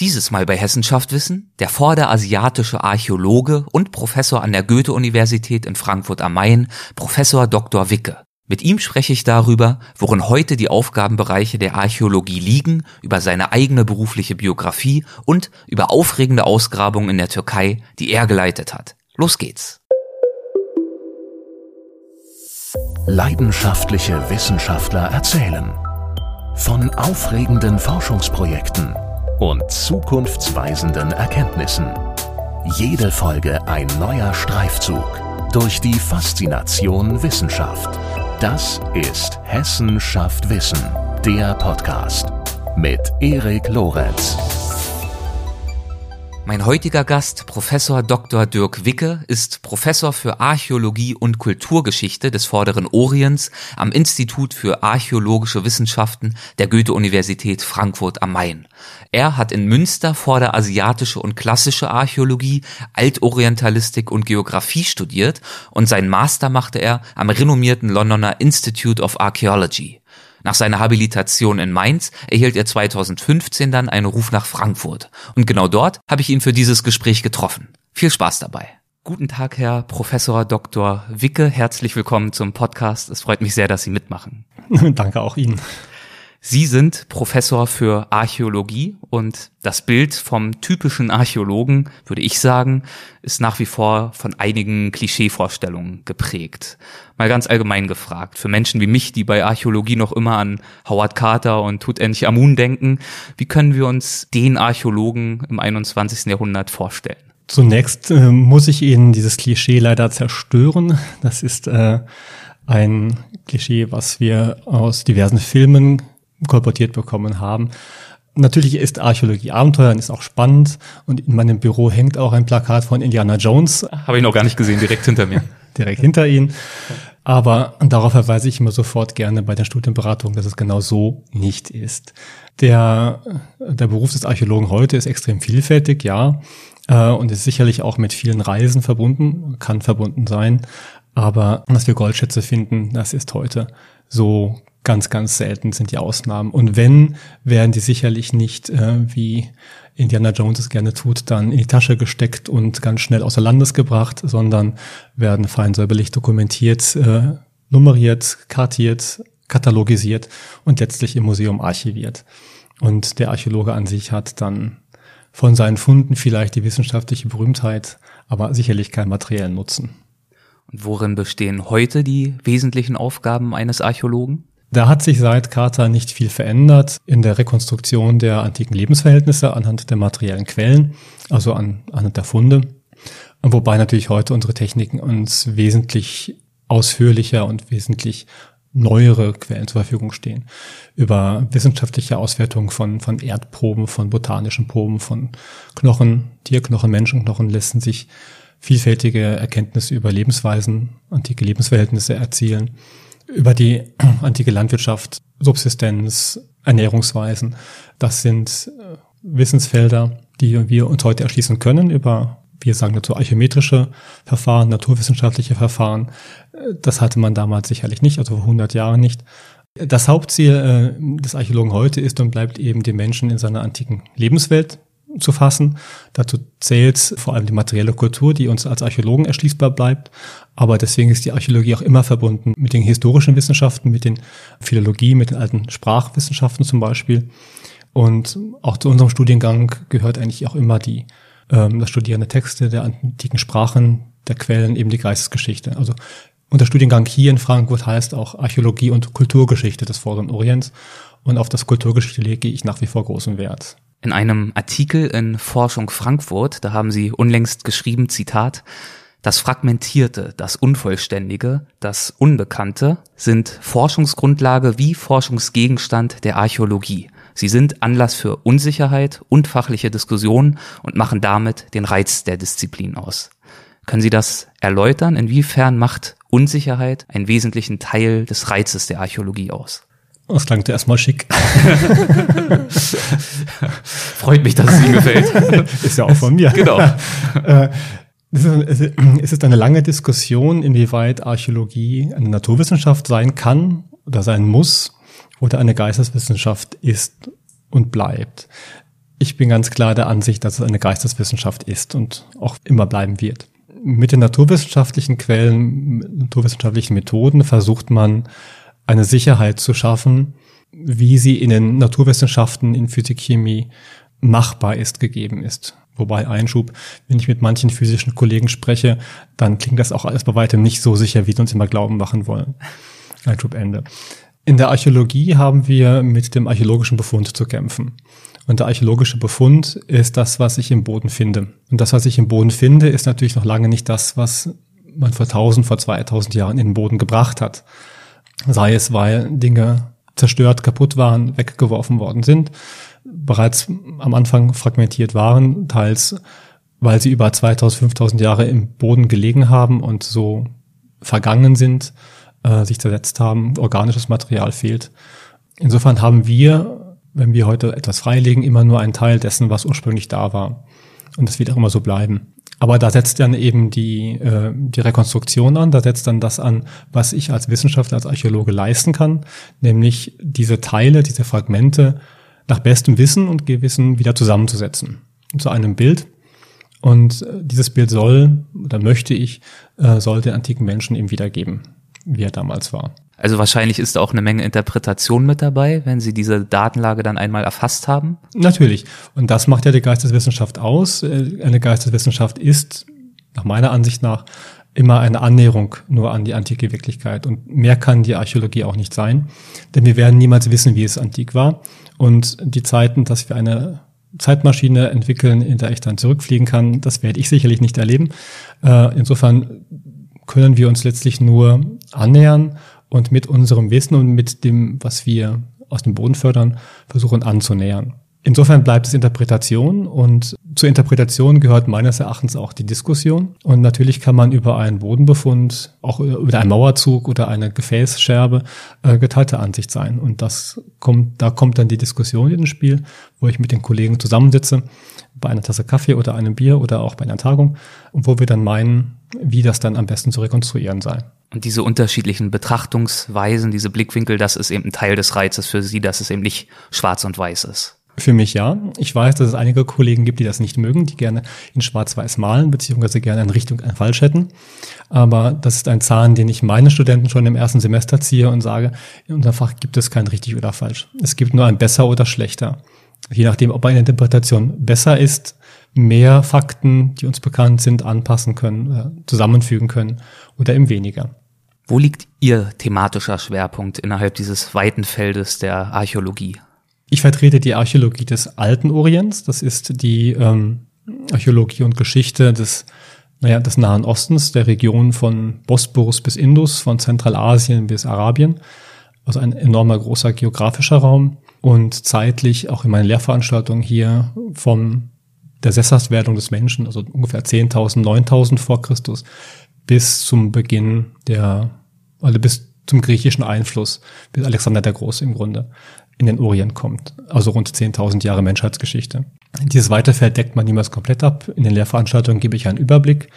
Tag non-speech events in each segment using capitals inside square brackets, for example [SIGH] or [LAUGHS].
Dieses Mal bei Hessenschaft Wissen der vorderasiatische Archäologe und Professor an der Goethe-Universität in Frankfurt am Main, Professor Dr. Wicke. Mit ihm spreche ich darüber, worin heute die Aufgabenbereiche der Archäologie liegen, über seine eigene berufliche Biografie und über aufregende Ausgrabungen in der Türkei, die er geleitet hat. Los geht's. Leidenschaftliche Wissenschaftler erzählen von aufregenden Forschungsprojekten und zukunftsweisenden Erkenntnissen. Jede Folge ein neuer Streifzug durch die Faszination Wissenschaft. Das ist Hessen schafft Wissen, der Podcast mit Erik Lorenz. Mein heutiger Gast, Professor Dr. Dirk Wicke, ist Professor für Archäologie und Kulturgeschichte des Vorderen Orients am Institut für Archäologische Wissenschaften der Goethe-Universität Frankfurt am Main. Er hat in Münster vorderasiatische und klassische Archäologie, Altorientalistik und Geographie studiert und seinen Master machte er am renommierten Londoner Institute of Archaeology. Nach seiner Habilitation in Mainz erhielt er 2015 dann einen Ruf nach Frankfurt. Und genau dort habe ich ihn für dieses Gespräch getroffen. Viel Spaß dabei. Guten Tag, Herr Professor Dr. Wicke. Herzlich willkommen zum Podcast. Es freut mich sehr, dass Sie mitmachen. [LAUGHS] Danke auch Ihnen. Sie sind Professor für Archäologie und das Bild vom typischen Archäologen, würde ich sagen, ist nach wie vor von einigen Klischeevorstellungen geprägt. Mal ganz allgemein gefragt, für Menschen wie mich, die bei Archäologie noch immer an Howard Carter und Tutanchamun denken, wie können wir uns den Archäologen im 21. Jahrhundert vorstellen? Zunächst äh, muss ich Ihnen dieses Klischee leider zerstören. Das ist äh, ein Klischee, was wir aus diversen Filmen kolportiert bekommen haben. Natürlich ist Archäologie Abenteuer und ist auch spannend. Und in meinem Büro hängt auch ein Plakat von Indiana Jones. Habe ich noch gar nicht gesehen, direkt hinter mir. [LAUGHS] direkt hinter Ihnen. Aber darauf verweise ich immer sofort gerne bei der Studienberatung, dass es genau so nicht ist. Der, der Beruf des Archäologen heute ist extrem vielfältig, ja, äh, und ist sicherlich auch mit vielen Reisen verbunden, kann verbunden sein. Aber dass wir Goldschätze finden, das ist heute so ganz, ganz selten sind die Ausnahmen. Und wenn, werden die sicherlich nicht, äh, wie Indiana Jones es gerne tut, dann in die Tasche gesteckt und ganz schnell außer Landes gebracht, sondern werden fein säuberlich dokumentiert, äh, nummeriert, kartiert, katalogisiert und letztlich im Museum archiviert. Und der Archäologe an sich hat dann von seinen Funden vielleicht die wissenschaftliche Berühmtheit, aber sicherlich keinen materiellen Nutzen. Und worin bestehen heute die wesentlichen Aufgaben eines Archäologen? Da hat sich seit Carter nicht viel verändert in der Rekonstruktion der antiken Lebensverhältnisse anhand der materiellen Quellen, also an, anhand der Funde. Wobei natürlich heute unsere Techniken uns wesentlich ausführlicher und wesentlich neuere Quellen zur Verfügung stehen. Über wissenschaftliche Auswertung von, von Erdproben, von botanischen Proben, von Knochen, Tierknochen, Menschenknochen lassen sich vielfältige Erkenntnisse über Lebensweisen, antike Lebensverhältnisse erzielen über die [CLEARS THROAT] antike Landwirtschaft, Subsistenz, Ernährungsweisen. Das sind äh, Wissensfelder, die wir uns heute erschließen können über, wir sagen dazu, archäometrische Verfahren, naturwissenschaftliche Verfahren. Äh, das hatte man damals sicherlich nicht, also vor 100 Jahren nicht. Das Hauptziel äh, des Archäologen heute ist und bleibt eben den Menschen in seiner antiken Lebenswelt zu fassen. Dazu zählt vor allem die materielle Kultur, die uns als Archäologen erschließbar bleibt. Aber deswegen ist die Archäologie auch immer verbunden mit den historischen Wissenschaften, mit den Philologie, mit den alten Sprachwissenschaften zum Beispiel. Und auch zu unserem Studiengang gehört eigentlich auch immer die, ähm, das Studieren der Texte, der antiken Sprachen, der Quellen, eben die Geistesgeschichte. Also unser Studiengang hier in Frankfurt heißt auch Archäologie und Kulturgeschichte des Vorderen Orients. Und auf das Kulturgeschichte lege ich nach wie vor großen Wert in einem Artikel in Forschung Frankfurt, da haben sie unlängst geschrieben, Zitat, das Fragmentierte, das Unvollständige, das Unbekannte sind Forschungsgrundlage wie Forschungsgegenstand der Archäologie. Sie sind Anlass für Unsicherheit und fachliche Diskussionen und machen damit den Reiz der Disziplin aus. Können Sie das erläutern? Inwiefern macht Unsicherheit einen wesentlichen Teil des Reizes der Archäologie aus? Das klang erstmal schick. [LAUGHS] Freut mich, dass es Ihnen gefällt. [LAUGHS] Ist ja auch von mir. Genau. [LAUGHS] Äh, es ist eine lange Diskussion, inwieweit Archäologie eine Naturwissenschaft sein kann oder sein muss oder eine Geisteswissenschaft ist und bleibt. Ich bin ganz klar der Ansicht, dass es eine Geisteswissenschaft ist und auch immer bleiben wird. Mit den naturwissenschaftlichen Quellen, naturwissenschaftlichen Methoden versucht man eine Sicherheit zu schaffen, wie sie in den Naturwissenschaften, in Physik, Chemie machbar ist, gegeben ist. Wobei Einschub, wenn ich mit manchen physischen Kollegen spreche, dann klingt das auch alles bei weitem nicht so sicher, wie sie uns immer glauben machen wollen. Einschub Ende. In der Archäologie haben wir mit dem archäologischen Befund zu kämpfen. Und der archäologische Befund ist das, was ich im Boden finde. Und das, was ich im Boden finde, ist natürlich noch lange nicht das, was man vor 1000, vor 2000 Jahren in den Boden gebracht hat. Sei es, weil Dinge zerstört, kaputt waren, weggeworfen worden sind, bereits am Anfang fragmentiert waren, teils weil sie über 2000, 5000 Jahre im Boden gelegen haben und so vergangen sind, äh, sich zersetzt haben, organisches Material fehlt. Insofern haben wir, wenn wir heute etwas freilegen, immer nur einen Teil dessen, was ursprünglich da war. Und das wird auch immer so bleiben. Aber da setzt dann eben die, äh, die Rekonstruktion an, da setzt dann das an, was ich als Wissenschaftler, als Archäologe leisten kann, nämlich diese Teile, diese Fragmente nach bestem Wissen und Gewissen wieder zusammenzusetzen zu einem Bild. Und äh, dieses Bild soll oder möchte ich, äh, soll den antiken Menschen eben wiedergeben, wie er damals war. Also wahrscheinlich ist auch eine Menge Interpretation mit dabei, wenn Sie diese Datenlage dann einmal erfasst haben. Natürlich. Und das macht ja die Geisteswissenschaft aus. Äh, eine Geisteswissenschaft ist, nach meiner Ansicht nach, immer eine Annäherung nur an die antike Wirklichkeit. Und mehr kann die Archäologie auch nicht sein. Denn wir werden niemals wissen, wie es antik war. Und die Zeiten, dass wir eine Zeitmaschine entwickeln, in der ich dann zurückfliegen kann, das werde ich sicherlich nicht erleben. Äh, insofern können wir uns letztlich nur annähern und mit unserem Wissen und mit dem, was wir aus dem Boden fördern, versuchen anzunähern. Insofern bleibt es Interpretation und zur Interpretation gehört meines Erachtens auch die Diskussion. Und natürlich kann man über einen Bodenbefund, auch über einen Mauerzug oder eine Gefäßscherbe äh, geteilter Ansicht sein. Und das kommt, da kommt dann die Diskussion ins Spiel, wo ich mit den Kollegen zusammensitze, bei einer Tasse Kaffee oder einem Bier oder auch bei einer Tagung, wo wir dann meinen, wie das dann am besten zu rekonstruieren sei. Und diese unterschiedlichen Betrachtungsweisen, diese Blickwinkel, das ist eben ein Teil des Reizes für Sie, dass es eben nicht schwarz und weiß ist. Für mich ja. Ich weiß, dass es einige Kollegen gibt, die das nicht mögen, die gerne in schwarz-weiß malen, beziehungsweise gerne in Richtung ein Falsch hätten. Aber das ist ein Zahn, den ich meinen Studenten schon im ersten Semester ziehe und sage, in unserem Fach gibt es kein richtig oder falsch. Es gibt nur ein besser oder schlechter. Je nachdem, ob eine Interpretation besser ist, mehr Fakten, die uns bekannt sind, anpassen können, äh, zusammenfügen können oder eben weniger. Wo liegt Ihr thematischer Schwerpunkt innerhalb dieses weiten Feldes der Archäologie? Ich vertrete die Archäologie des alten Orients. Das ist die ähm, Archäologie und Geschichte des, naja, des Nahen Ostens, der Region von Bosporus bis Indus, von Zentralasien bis Arabien. Also ein enormer großer geografischer Raum und zeitlich auch in meinen Lehrveranstaltungen hier vom der Sesshaftwerdung des Menschen, also ungefähr 10.000, 9.000 vor Christus, bis zum Beginn der, also bis zum griechischen Einfluss, bis Alexander der Große im Grunde in den Orient kommt. Also rund 10.000 Jahre Menschheitsgeschichte. Dieses weite Feld deckt man niemals komplett ab. In den Lehrveranstaltungen gebe ich einen Überblick.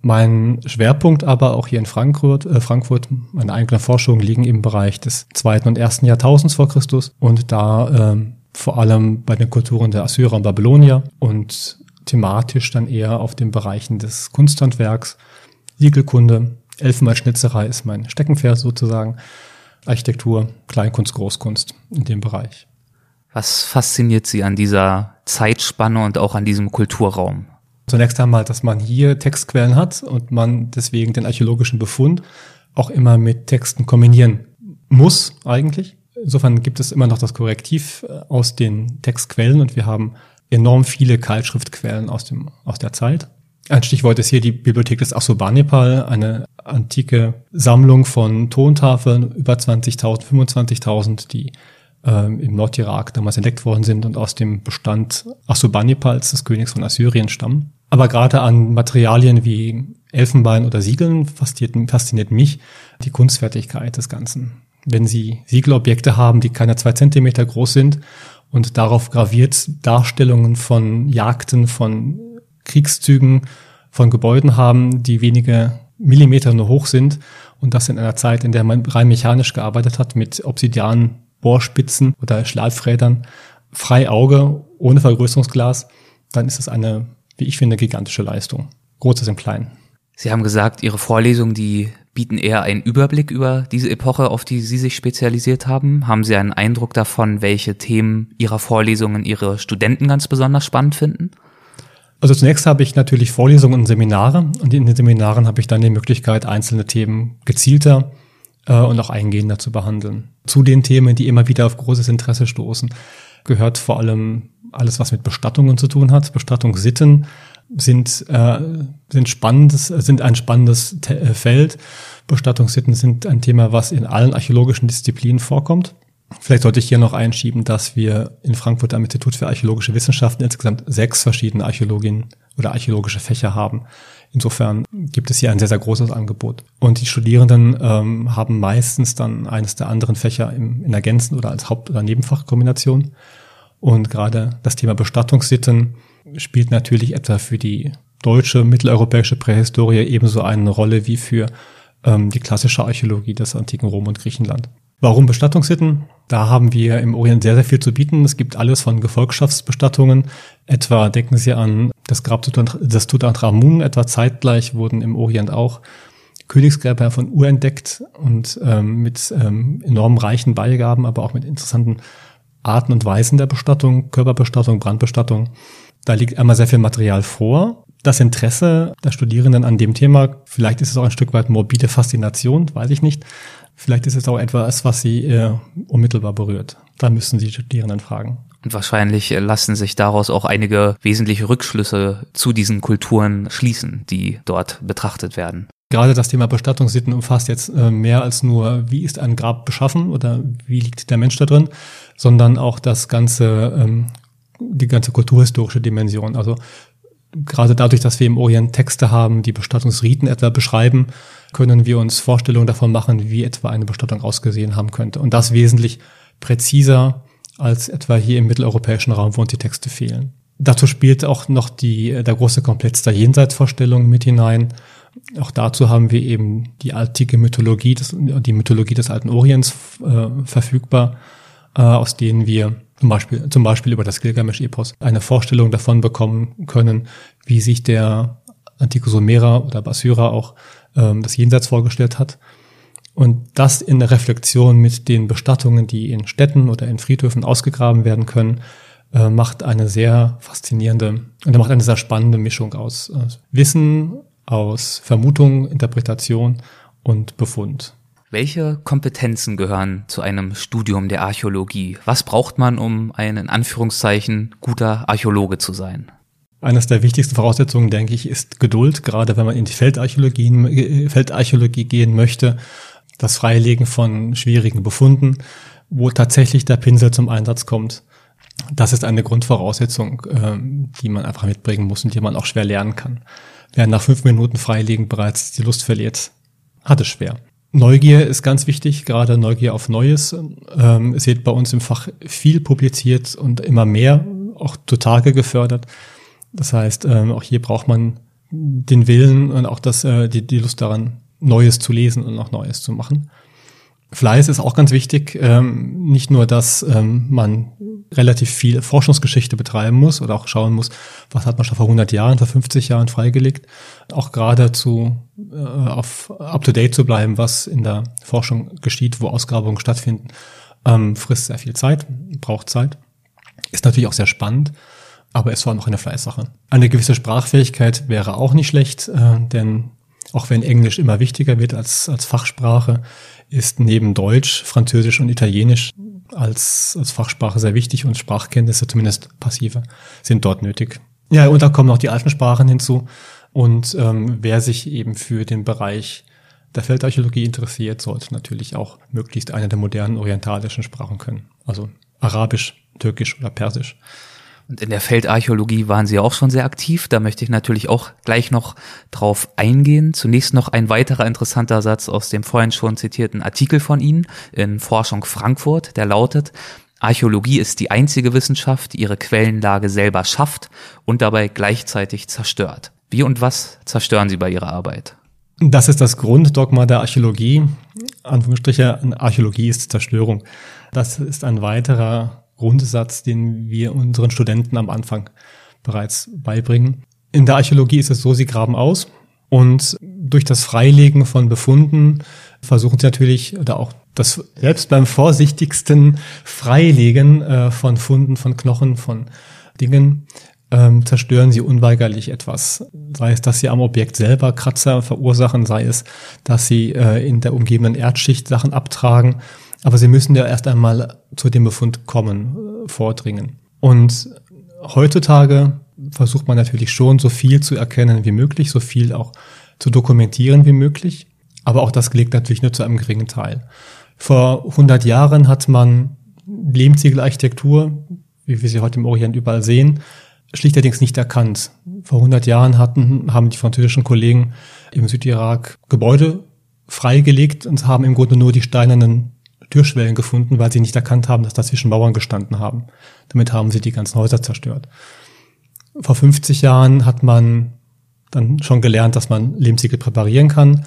Mein Schwerpunkt aber auch hier in Frankfurt, äh Frankfurt, meine eigenen Forschungen liegen im Bereich des zweiten und ersten Jahrtausends vor Christus und da ähm, vor allem bei den Kulturen der Assyrer und Babylonier und thematisch dann eher auf den Bereichen des Kunsthandwerks, Siegelkunde, Elfenbeinschnitzerei ist mein Steckenpferd sozusagen, Architektur, Kleinkunst, Großkunst in dem Bereich. Was fasziniert Sie an dieser Zeitspanne und auch an diesem Kulturraum? Zunächst einmal, dass man hier Textquellen hat und man deswegen den archäologischen Befund auch immer mit Texten kombinieren muss eigentlich. Insofern gibt es immer noch das Korrektiv äh, aus den Textquellen und wir haben enorm viele Keilschriftquellen aus, dem, aus der Zeit. Ein Stichwort ist hier die Bibliothek des Assurbanipal, eine antike Sammlung von Tontafeln, über 20.000, 25.000, die ähm, im Nordirak damals entdeckt worden sind und aus dem Bestand Assurbanipals, des Königs von Assyrien, stammen. Aber gerade an Materialien wie Elfenbein oder Siegeln fasziniert, fasziniert mich die Kunstfertigkeit des Ganzen. Wenn Sie Siegelobjekte haben, die keine zwei Zentimeter groß sind und darauf graviert Darstellungen von Jagden, von Kriegszügen, von Gebäuden haben, die wenige Millimeter nur hoch sind und das in einer Zeit, in der man rein mechanisch gearbeitet hat mit Obsidian, Bohrspitzen oder Schleifrädern, frei Auge ohne Vergrößerungsglas, dann ist es eine, wie ich finde, gigantische Leistung. Großes im Kleinen. Sie haben gesagt, Ihre Vorlesungen, die bieten eher einen Überblick über diese Epoche, auf die Sie sich spezialisiert haben. Haben Sie einen Eindruck davon, welche Themen Ihrer Vorlesungen Ihre Studenten ganz besonders spannend finden? Also zunächst habe ich natürlich Vorlesungen und Seminare und in den Seminaren habe ich dann die Möglichkeit, einzelne Themen gezielter äh, und auch eingehender zu behandeln. Zu den Themen, die immer wieder auf großes Interesse stoßen, gehört vor allem alles, was mit Bestattungen zu tun hat, Bestattungssitten, sind, äh, sind spannendes, sind ein spannendes Te äh, Feld. Bestattungssitten sind ein Thema, was in allen archäologischen Disziplinen vorkommt. Vielleicht sollte ich hier noch einschieben, dass wir in Frankfurt am Institut für archäologische Wissenschaften insgesamt sechs verschiedene Archäologien oder archäologische Fächer haben. Insofern gibt es hier ein sehr, sehr großes Angebot. Und die Studierenden ähm, haben meistens dann eines der anderen Fächer im, in ergänzend oder als Haupt- oder Nebenfachkombination. Und gerade das Thema Bestattungssitten spielt natürlich etwa für die deutsche, mitteleuropäische Prähistorie ebenso eine Rolle wie für ähm, die klassische Archäologie des antiken Rom und Griechenland. Warum Bestattungssitten? Da haben wir im Orient sehr, sehr viel zu bieten. Es gibt alles von Gefolgschaftsbestattungen. Etwa denken Sie an das Grab des Tutanchamun. Etwa zeitgleich wurden im Orient auch Königsgräber von Ur entdeckt und ähm, mit ähm, enorm reichen Beigaben, aber auch mit interessanten Arten und Weisen der Bestattung, Körperbestattung, Brandbestattung. Da liegt einmal sehr viel Material vor. Das Interesse der Studierenden an dem Thema, vielleicht ist es auch ein Stück weit morbide Faszination, weiß ich nicht. Vielleicht ist es auch etwas, was sie äh, unmittelbar berührt. Da müssen Sie Studierenden fragen. Und wahrscheinlich äh, lassen sich daraus auch einige wesentliche Rückschlüsse zu diesen Kulturen schließen, die dort betrachtet werden. Gerade das Thema Bestattungssitten umfasst jetzt äh, mehr als nur, wie ist ein Grab beschaffen oder wie liegt der Mensch da drin, sondern auch das ganze ähm, die ganze kulturhistorische Dimension. Also gerade dadurch, dass wir im Orient Texte haben, die Bestattungsriten etwa beschreiben, können wir uns Vorstellungen davon machen, wie etwa eine Bestattung ausgesehen haben könnte. Und das wesentlich präziser als etwa hier im mitteleuropäischen Raum, wo uns die Texte fehlen. Dazu spielt auch noch die, der große Komplex der Jenseitsvorstellung mit hinein. Auch dazu haben wir eben die antike Mythologie, des, die Mythologie des alten Orients äh, verfügbar, äh, aus denen wir zum Beispiel, zum Beispiel über das Gilgamesch-Epos eine Vorstellung davon bekommen können, wie sich der antike Sumerer oder Bassyrer auch ähm, das Jenseits vorgestellt hat. Und das in der Reflexion mit den Bestattungen, die in Städten oder in Friedhöfen ausgegraben werden können, äh, macht eine sehr faszinierende und macht eine sehr spannende Mischung aus äh, Wissen, aus Vermutung, Interpretation und Befund. Welche Kompetenzen gehören zu einem Studium der Archäologie? Was braucht man, um ein in Anführungszeichen guter Archäologe zu sein? Eines der wichtigsten Voraussetzungen, denke ich, ist Geduld, gerade wenn man in die Feldarchäologie, äh, Feldarchäologie gehen möchte. Das Freilegen von schwierigen Befunden, wo tatsächlich der Pinsel zum Einsatz kommt. Das ist eine Grundvoraussetzung, ähm, die man einfach mitbringen muss und die man auch schwer lernen kann. Wer nach fünf Minuten Freilegen bereits die Lust verliert, hat es schwer. Neugier ist ganz wichtig, gerade Neugier auf Neues. Ähm, es wird bei uns im Fach viel publiziert und immer mehr, auch zutage gefördert. Das heißt, ähm, auch hier braucht man den Willen und auch das, äh, die, die Lust daran, Neues zu lesen und auch Neues zu machen. Fleiß ist auch ganz wichtig. Ähm, nicht nur, dass ähm, man relativ viel Forschungsgeschichte betreiben muss oder auch schauen muss, was hat man schon vor 100 Jahren, vor 50 Jahren freigelegt. Auch gerade zu äh, auf up to date zu bleiben, was in der Forschung geschieht, wo Ausgrabungen stattfinden, ähm, frisst sehr viel Zeit, braucht Zeit. Ist natürlich auch sehr spannend, aber ist vor allem auch eine Fleißsache. Eine gewisse Sprachfähigkeit wäre auch nicht schlecht, äh, denn auch wenn Englisch immer wichtiger wird als, als Fachsprache, ist neben Deutsch, Französisch und Italienisch als, als Fachsprache sehr wichtig und Sprachkenntnisse, zumindest passive, sind dort nötig. Ja, und da kommen noch die alten Sprachen hinzu. Und ähm, wer sich eben für den Bereich der Feldarchäologie interessiert, sollte natürlich auch möglichst eine der modernen orientalischen Sprachen können. Also Arabisch, Türkisch oder Persisch. Und in der Feldarchäologie waren Sie auch schon sehr aktiv. Da möchte ich natürlich auch gleich noch drauf eingehen. Zunächst noch ein weiterer interessanter Satz aus dem vorhin schon zitierten Artikel von Ihnen in Forschung Frankfurt, der lautet, Archäologie ist die einzige Wissenschaft, die ihre Quellenlage selber schafft und dabei gleichzeitig zerstört. Wie und was zerstören Sie bei Ihrer Arbeit? Das ist das Grunddogma der Archäologie. Anführungsstriche, Archäologie ist Zerstörung. Das ist ein weiterer Grundsatz, den wir unseren Studenten am Anfang bereits beibringen. In der Archäologie ist es so, sie graben aus und durch das Freilegen von Befunden versuchen sie natürlich, oder auch das selbst beim vorsichtigsten Freilegen äh, von Funden, von Knochen, von Dingen, ähm, zerstören sie unweigerlich etwas. Sei es, dass sie am Objekt selber Kratzer verursachen, sei es, dass sie äh, in der umgebenden Erdschicht Sachen abtragen. Aber sie müssen ja erst einmal zu dem Befund kommen, äh, vordringen. Und heutzutage versucht man natürlich schon, so viel zu erkennen wie möglich, so viel auch zu dokumentieren wie möglich. Aber auch das gelingt natürlich nur zu einem geringen Teil. Vor 100 Jahren hat man Lehmziegelarchitektur, wie wir sie heute im Orient überall sehen, schlichterdings nicht erkannt. Vor 100 Jahren hatten, haben die französischen Kollegen im Südirak Gebäude freigelegt und haben im Grunde nur die steinernen Türschwellen gefunden, weil sie nicht erkannt haben, dass dazwischen Mauern gestanden haben. Damit haben sie die ganzen Häuser zerstört. Vor 50 Jahren hat man dann schon gelernt, dass man Lehmziegel präparieren kann.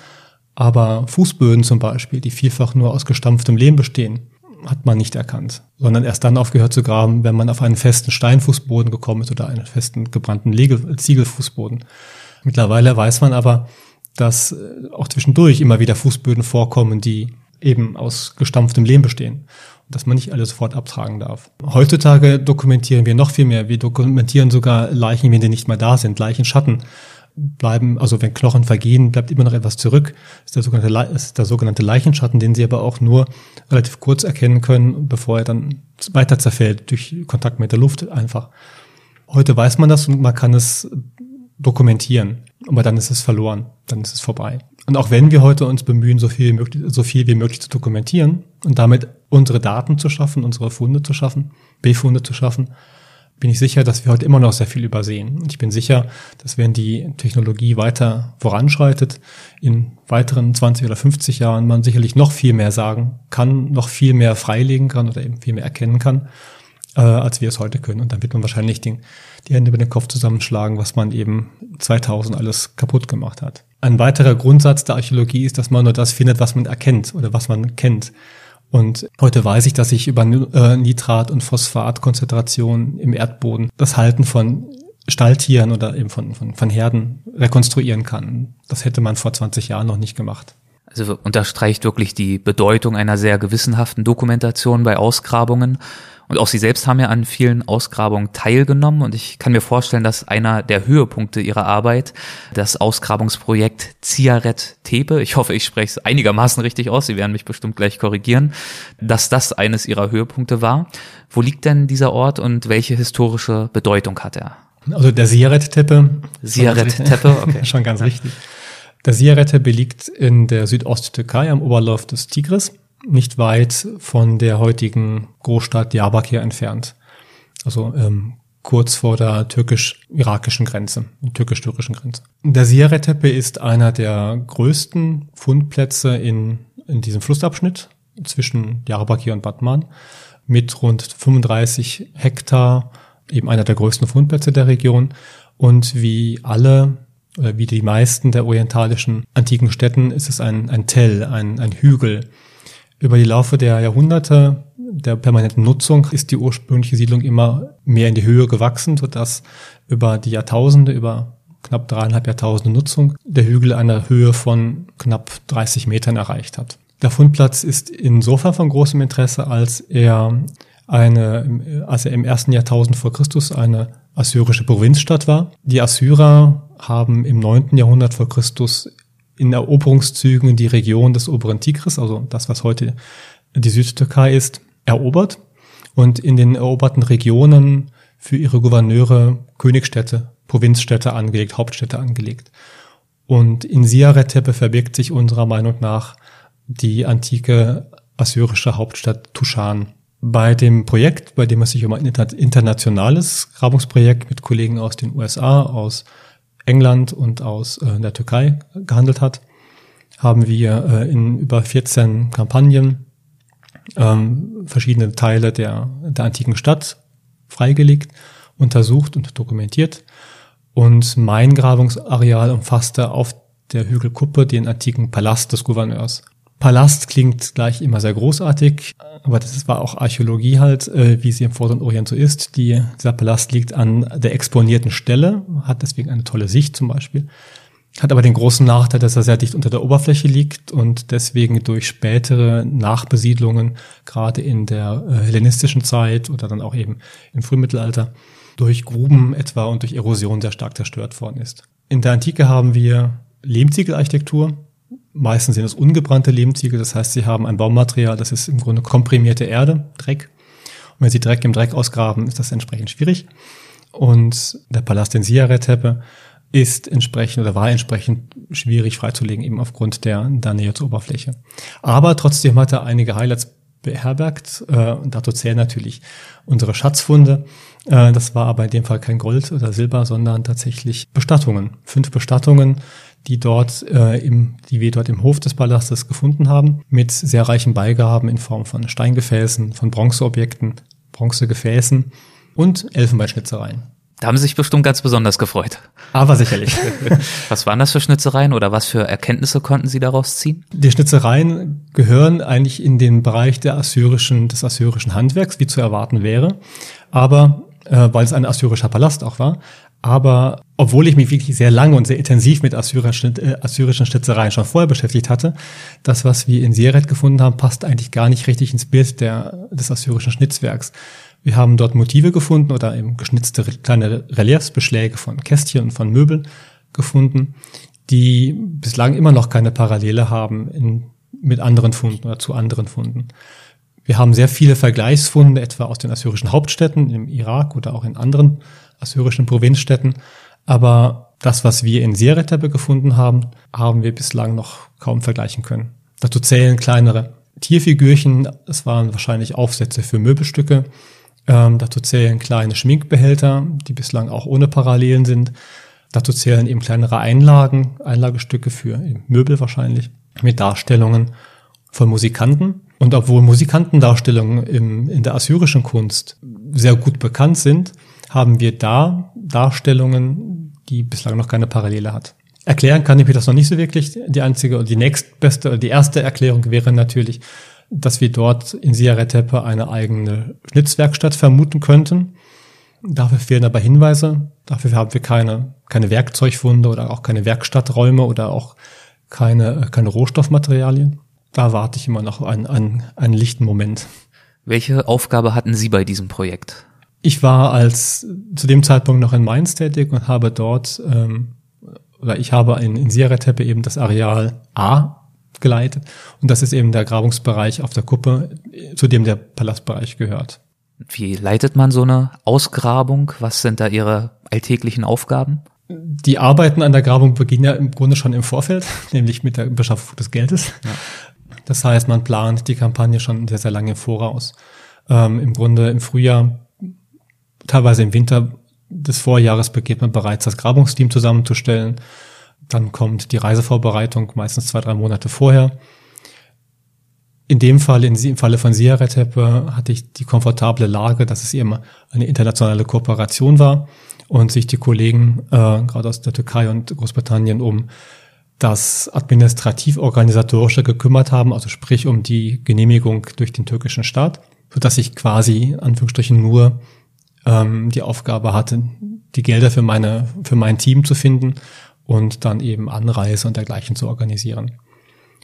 Aber Fußböden zum Beispiel, die vielfach nur aus gestampftem Lehm bestehen, hat man nicht erkannt, sondern erst dann aufgehört zu graben, wenn man auf einen festen Steinfußboden gekommen ist oder einen festen gebrannten Lege Ziegelfußboden. Mittlerweile weiß man aber, dass äh, auch zwischendurch immer wieder Fußböden vorkommen, die eben aus gestampftem Lehm bestehen und dass man nicht alle sofort abtragen darf. Heutzutage dokumentieren wir noch viel mehr. Wir dokumentieren sogar Leichen, wenn sie nicht mehr da sind, Leichenschatten bleiben, also wenn Knochen vergehen, bleibt immer noch etwas zurück. Das ist der sogenannte, ist der sogenannte Leichenschatten, den Sie aber auch nur relativ kurz erkennen können, bevor er dann weiter zerfällt durch Kontakt mit der Luft einfach. Heute weiß man das und man kann es dokumentieren, aber dann ist es verloren, dann ist es vorbei. Und auch wenn wir heute uns bemühen, so viel, wie möglich, so viel wie möglich zu dokumentieren und damit unsere Daten zu schaffen, unsere Funde zu schaffen, Befunde zu schaffen, bin ich sicher, dass wir heute immer noch sehr viel übersehen. Und ich bin sicher, dass wenn die Technologie weiter voranschreitet, in weiteren 20 oder 50 Jahren man sicherlich noch viel mehr sagen kann, noch viel mehr freilegen kann oder eben viel mehr erkennen kann, äh, als wir es heute können. Und dann wird man wahrscheinlich den, die Hände über den Kopf zusammenschlagen, was man eben 2000 alles kaputt gemacht hat. Ein weiterer Grundsatz der Archäologie ist, dass man nur das findet, was man erkennt oder was man kennt. Und heute weiß ich, dass ich über äh, Nitrat- und Phosphatkonzentration im Erdboden das Halten von Stalltieren oder eben von, von, von Herden rekonstruieren kann. Das hätte man vor 20 Jahren noch nicht gemacht. Also unterstreicht wirklich die Bedeutung einer sehr gewissenhaften Dokumentation bei Ausgrabungen und auch Sie selbst haben ja an vielen Ausgrabungen teilgenommen und ich kann mir vorstellen, dass einer der Höhepunkte Ihrer Arbeit das Ausgrabungsprojekt Ziaret Tepe, ich hoffe, ich spreche es einigermaßen richtig aus, Sie werden mich bestimmt gleich korrigieren, dass das eines Ihrer Höhepunkte war. Wo liegt denn dieser Ort und welche historische Bedeutung hat er? Also der Ziaret-Tepe. Ziaret-Tepe, okay. [LAUGHS] schon ganz richtig. Der Ziaret-Tepe liegt in der Südosttürkei am Oberlauf des Tigris nicht weit von der heutigen Großstadt Diyarbakir entfernt. Also ähm, kurz vor der türkisch-irakischen Grenze, türkisch-türkischen Grenze. Der Sierre-Tepe ist einer der größten Fundplätze in, in diesem Flussabschnitt zwischen Diyarbakir und Batman mit rund 35 Hektar, eben einer der größten Fundplätze der Region. Und wie alle oder wie die meisten der orientalischen antiken Städten ist es ein, ein Tell, ein, ein Hügel, über die Laufe der Jahrhunderte der permanenten Nutzung ist die ursprüngliche Siedlung immer mehr in die Höhe gewachsen, sodass über die Jahrtausende, über knapp dreieinhalb Jahrtausende Nutzung, der Hügel eine Höhe von knapp 30 Metern erreicht hat. Der Fundplatz ist insofern von großem Interesse, als er eine, als er im ersten Jahrtausend vor Christus eine assyrische Provinzstadt war. Die Assyrer haben im neunten Jahrhundert vor Christus in Eroberungszügen die Region des oberen Tigris, also das, was heute die Südtürkei ist, erobert und in den eroberten Regionen für ihre Gouverneure Königstädte, Provinzstädte angelegt, Hauptstädte angelegt. Und in Siaretepe verbirgt sich unserer Meinung nach die antike assyrische Hauptstadt Tushan. Bei dem Projekt, bei dem es sich um ein internationales Grabungsprojekt mit Kollegen aus den USA, aus England und aus äh, der Türkei gehandelt hat, haben wir äh, in über 14 Kampagnen ähm, verschiedene Teile der, der antiken Stadt freigelegt, untersucht und dokumentiert. Und mein Grabungsareal umfasste auf der Hügelkuppe den antiken Palast des Gouverneurs. Palast klingt gleich immer sehr großartig, aber das war auch Archäologie halt, äh, wie sie im Vorderen Orient so ist. Die, dieser Palast liegt an der exponierten Stelle, hat deswegen eine tolle Sicht zum Beispiel, hat aber den großen Nachteil, dass er sehr dicht unter der Oberfläche liegt und deswegen durch spätere Nachbesiedlungen, gerade in der äh, hellenistischen Zeit oder dann auch eben im Frühmittelalter, durch Gruben etwa und durch Erosion sehr stark zerstört worden ist. In der Antike haben wir Lehmziegelarchitektur, Meistens sind es ungebrannte Lehmziegel, das heißt, sie haben ein Baumaterial, das ist im Grunde komprimierte Erde, Dreck. Und wenn sie Dreck im Dreck ausgraben, ist das entsprechend schwierig. Und der Palast in Siaretepe ist entsprechend oder war entsprechend schwierig freizulegen, eben aufgrund der, der Nähe zur Oberfläche. Aber trotzdem hat er einige Highlights beherbergt. Äh, dazu zählen natürlich unsere Schatzfunde. Äh, das war aber in dem Fall kein Gold oder Silber, sondern tatsächlich Bestattungen. Fünf Bestattungen die dort äh, im, die wir dort im Hof des Palastes gefunden haben, mit sehr reichen Beigaben in Form von Steingefäßen, von Bronzeobjekten, Bronzegefäßen und Elfenbeinschnitzereien. Da haben Sie sich bestimmt ganz besonders gefreut. Aber sicherlich. [LAUGHS] was waren das für Schnitzereien oder was für Erkenntnisse konnten Sie daraus ziehen? Die Schnitzereien gehören eigentlich in den Bereich der assyrischen, des assyrischen Handwerks, wie zu erwarten wäre. Aber äh, weil es ein assyrischer Palast auch war, aber obwohl ich mich wirklich sehr lange und sehr intensiv mit assyrischen, äh, assyrischen Schnitzereien schon vorher beschäftigt hatte, das, was wir in Sieret gefunden haben, passt eigentlich gar nicht richtig ins Bild der, des assyrischen Schnitzwerks. Wir haben dort Motive gefunden oder eben geschnitzte kleine Reliefsbeschläge von Kästchen und von Möbeln gefunden, die bislang immer noch keine Parallele haben in, mit anderen Funden oder zu anderen Funden. Wir haben sehr viele Vergleichsfunde, etwa aus den assyrischen Hauptstädten im Irak oder auch in anderen assyrischen Provinzstädten. Aber das, was wir in Sieretepe gefunden haben, haben wir bislang noch kaum vergleichen können. Dazu zählen kleinere Tierfigürchen, es waren wahrscheinlich Aufsätze für Möbelstücke. Ähm, dazu zählen kleine Schminkbehälter, die bislang auch ohne Parallelen sind. Dazu zählen eben kleinere Einlagen, Einlagestücke für Möbel wahrscheinlich, mit Darstellungen von Musikanten. Und obwohl Musikantendarstellungen im, in der assyrischen Kunst sehr gut bekannt sind, haben wir da Darstellungen, die bislang noch keine Parallele hat. Erklären kann ich mir das noch nicht so wirklich. Die einzige oder die nächstbeste oder die erste Erklärung wäre natürlich, dass wir dort in Siaretepe eine eigene Schnitzwerkstatt vermuten könnten. Dafür fehlen aber Hinweise. Dafür haben wir keine, keine Werkzeugfunde oder auch keine Werkstatträume oder auch keine, keine Rohstoffmaterialien. Da warte ich immer noch einen, einen, einen lichten Moment. Welche Aufgabe hatten Sie bei diesem Projekt? Ich war als zu dem Zeitpunkt noch in Mainz tätig und habe dort ähm, oder ich habe in, in Sierra Tepe eben das Areal A geleitet und das ist eben der Grabungsbereich auf der Kuppe, zu dem der Palastbereich gehört. Wie leitet man so eine Ausgrabung? Was sind da Ihre alltäglichen Aufgaben? Die Arbeiten an der Grabung beginnen ja im Grunde schon im Vorfeld, [LAUGHS] nämlich mit der Beschaffung des Geldes. Ja. Das heißt, man plant die Kampagne schon sehr, sehr lange voraus. Ähm, Im Grunde im Frühjahr teilweise im Winter des Vorjahres beginnt man bereits das Grabungsteam zusammenzustellen. Dann kommt die Reisevorbereitung meistens zwei, drei Monate vorher. In dem Fall, im Falle von Siaretepe, hatte ich die komfortable Lage, dass es eben eine internationale Kooperation war und sich die Kollegen, äh, gerade aus der Türkei und Großbritannien, um das administrativ-organisatorische gekümmert haben, also sprich um die Genehmigung durch den türkischen Staat, sodass ich quasi, Anführungsstrichen, nur ähm, die Aufgabe hatte, die Gelder für meine, für mein Team zu finden und dann eben Anreise und dergleichen zu organisieren.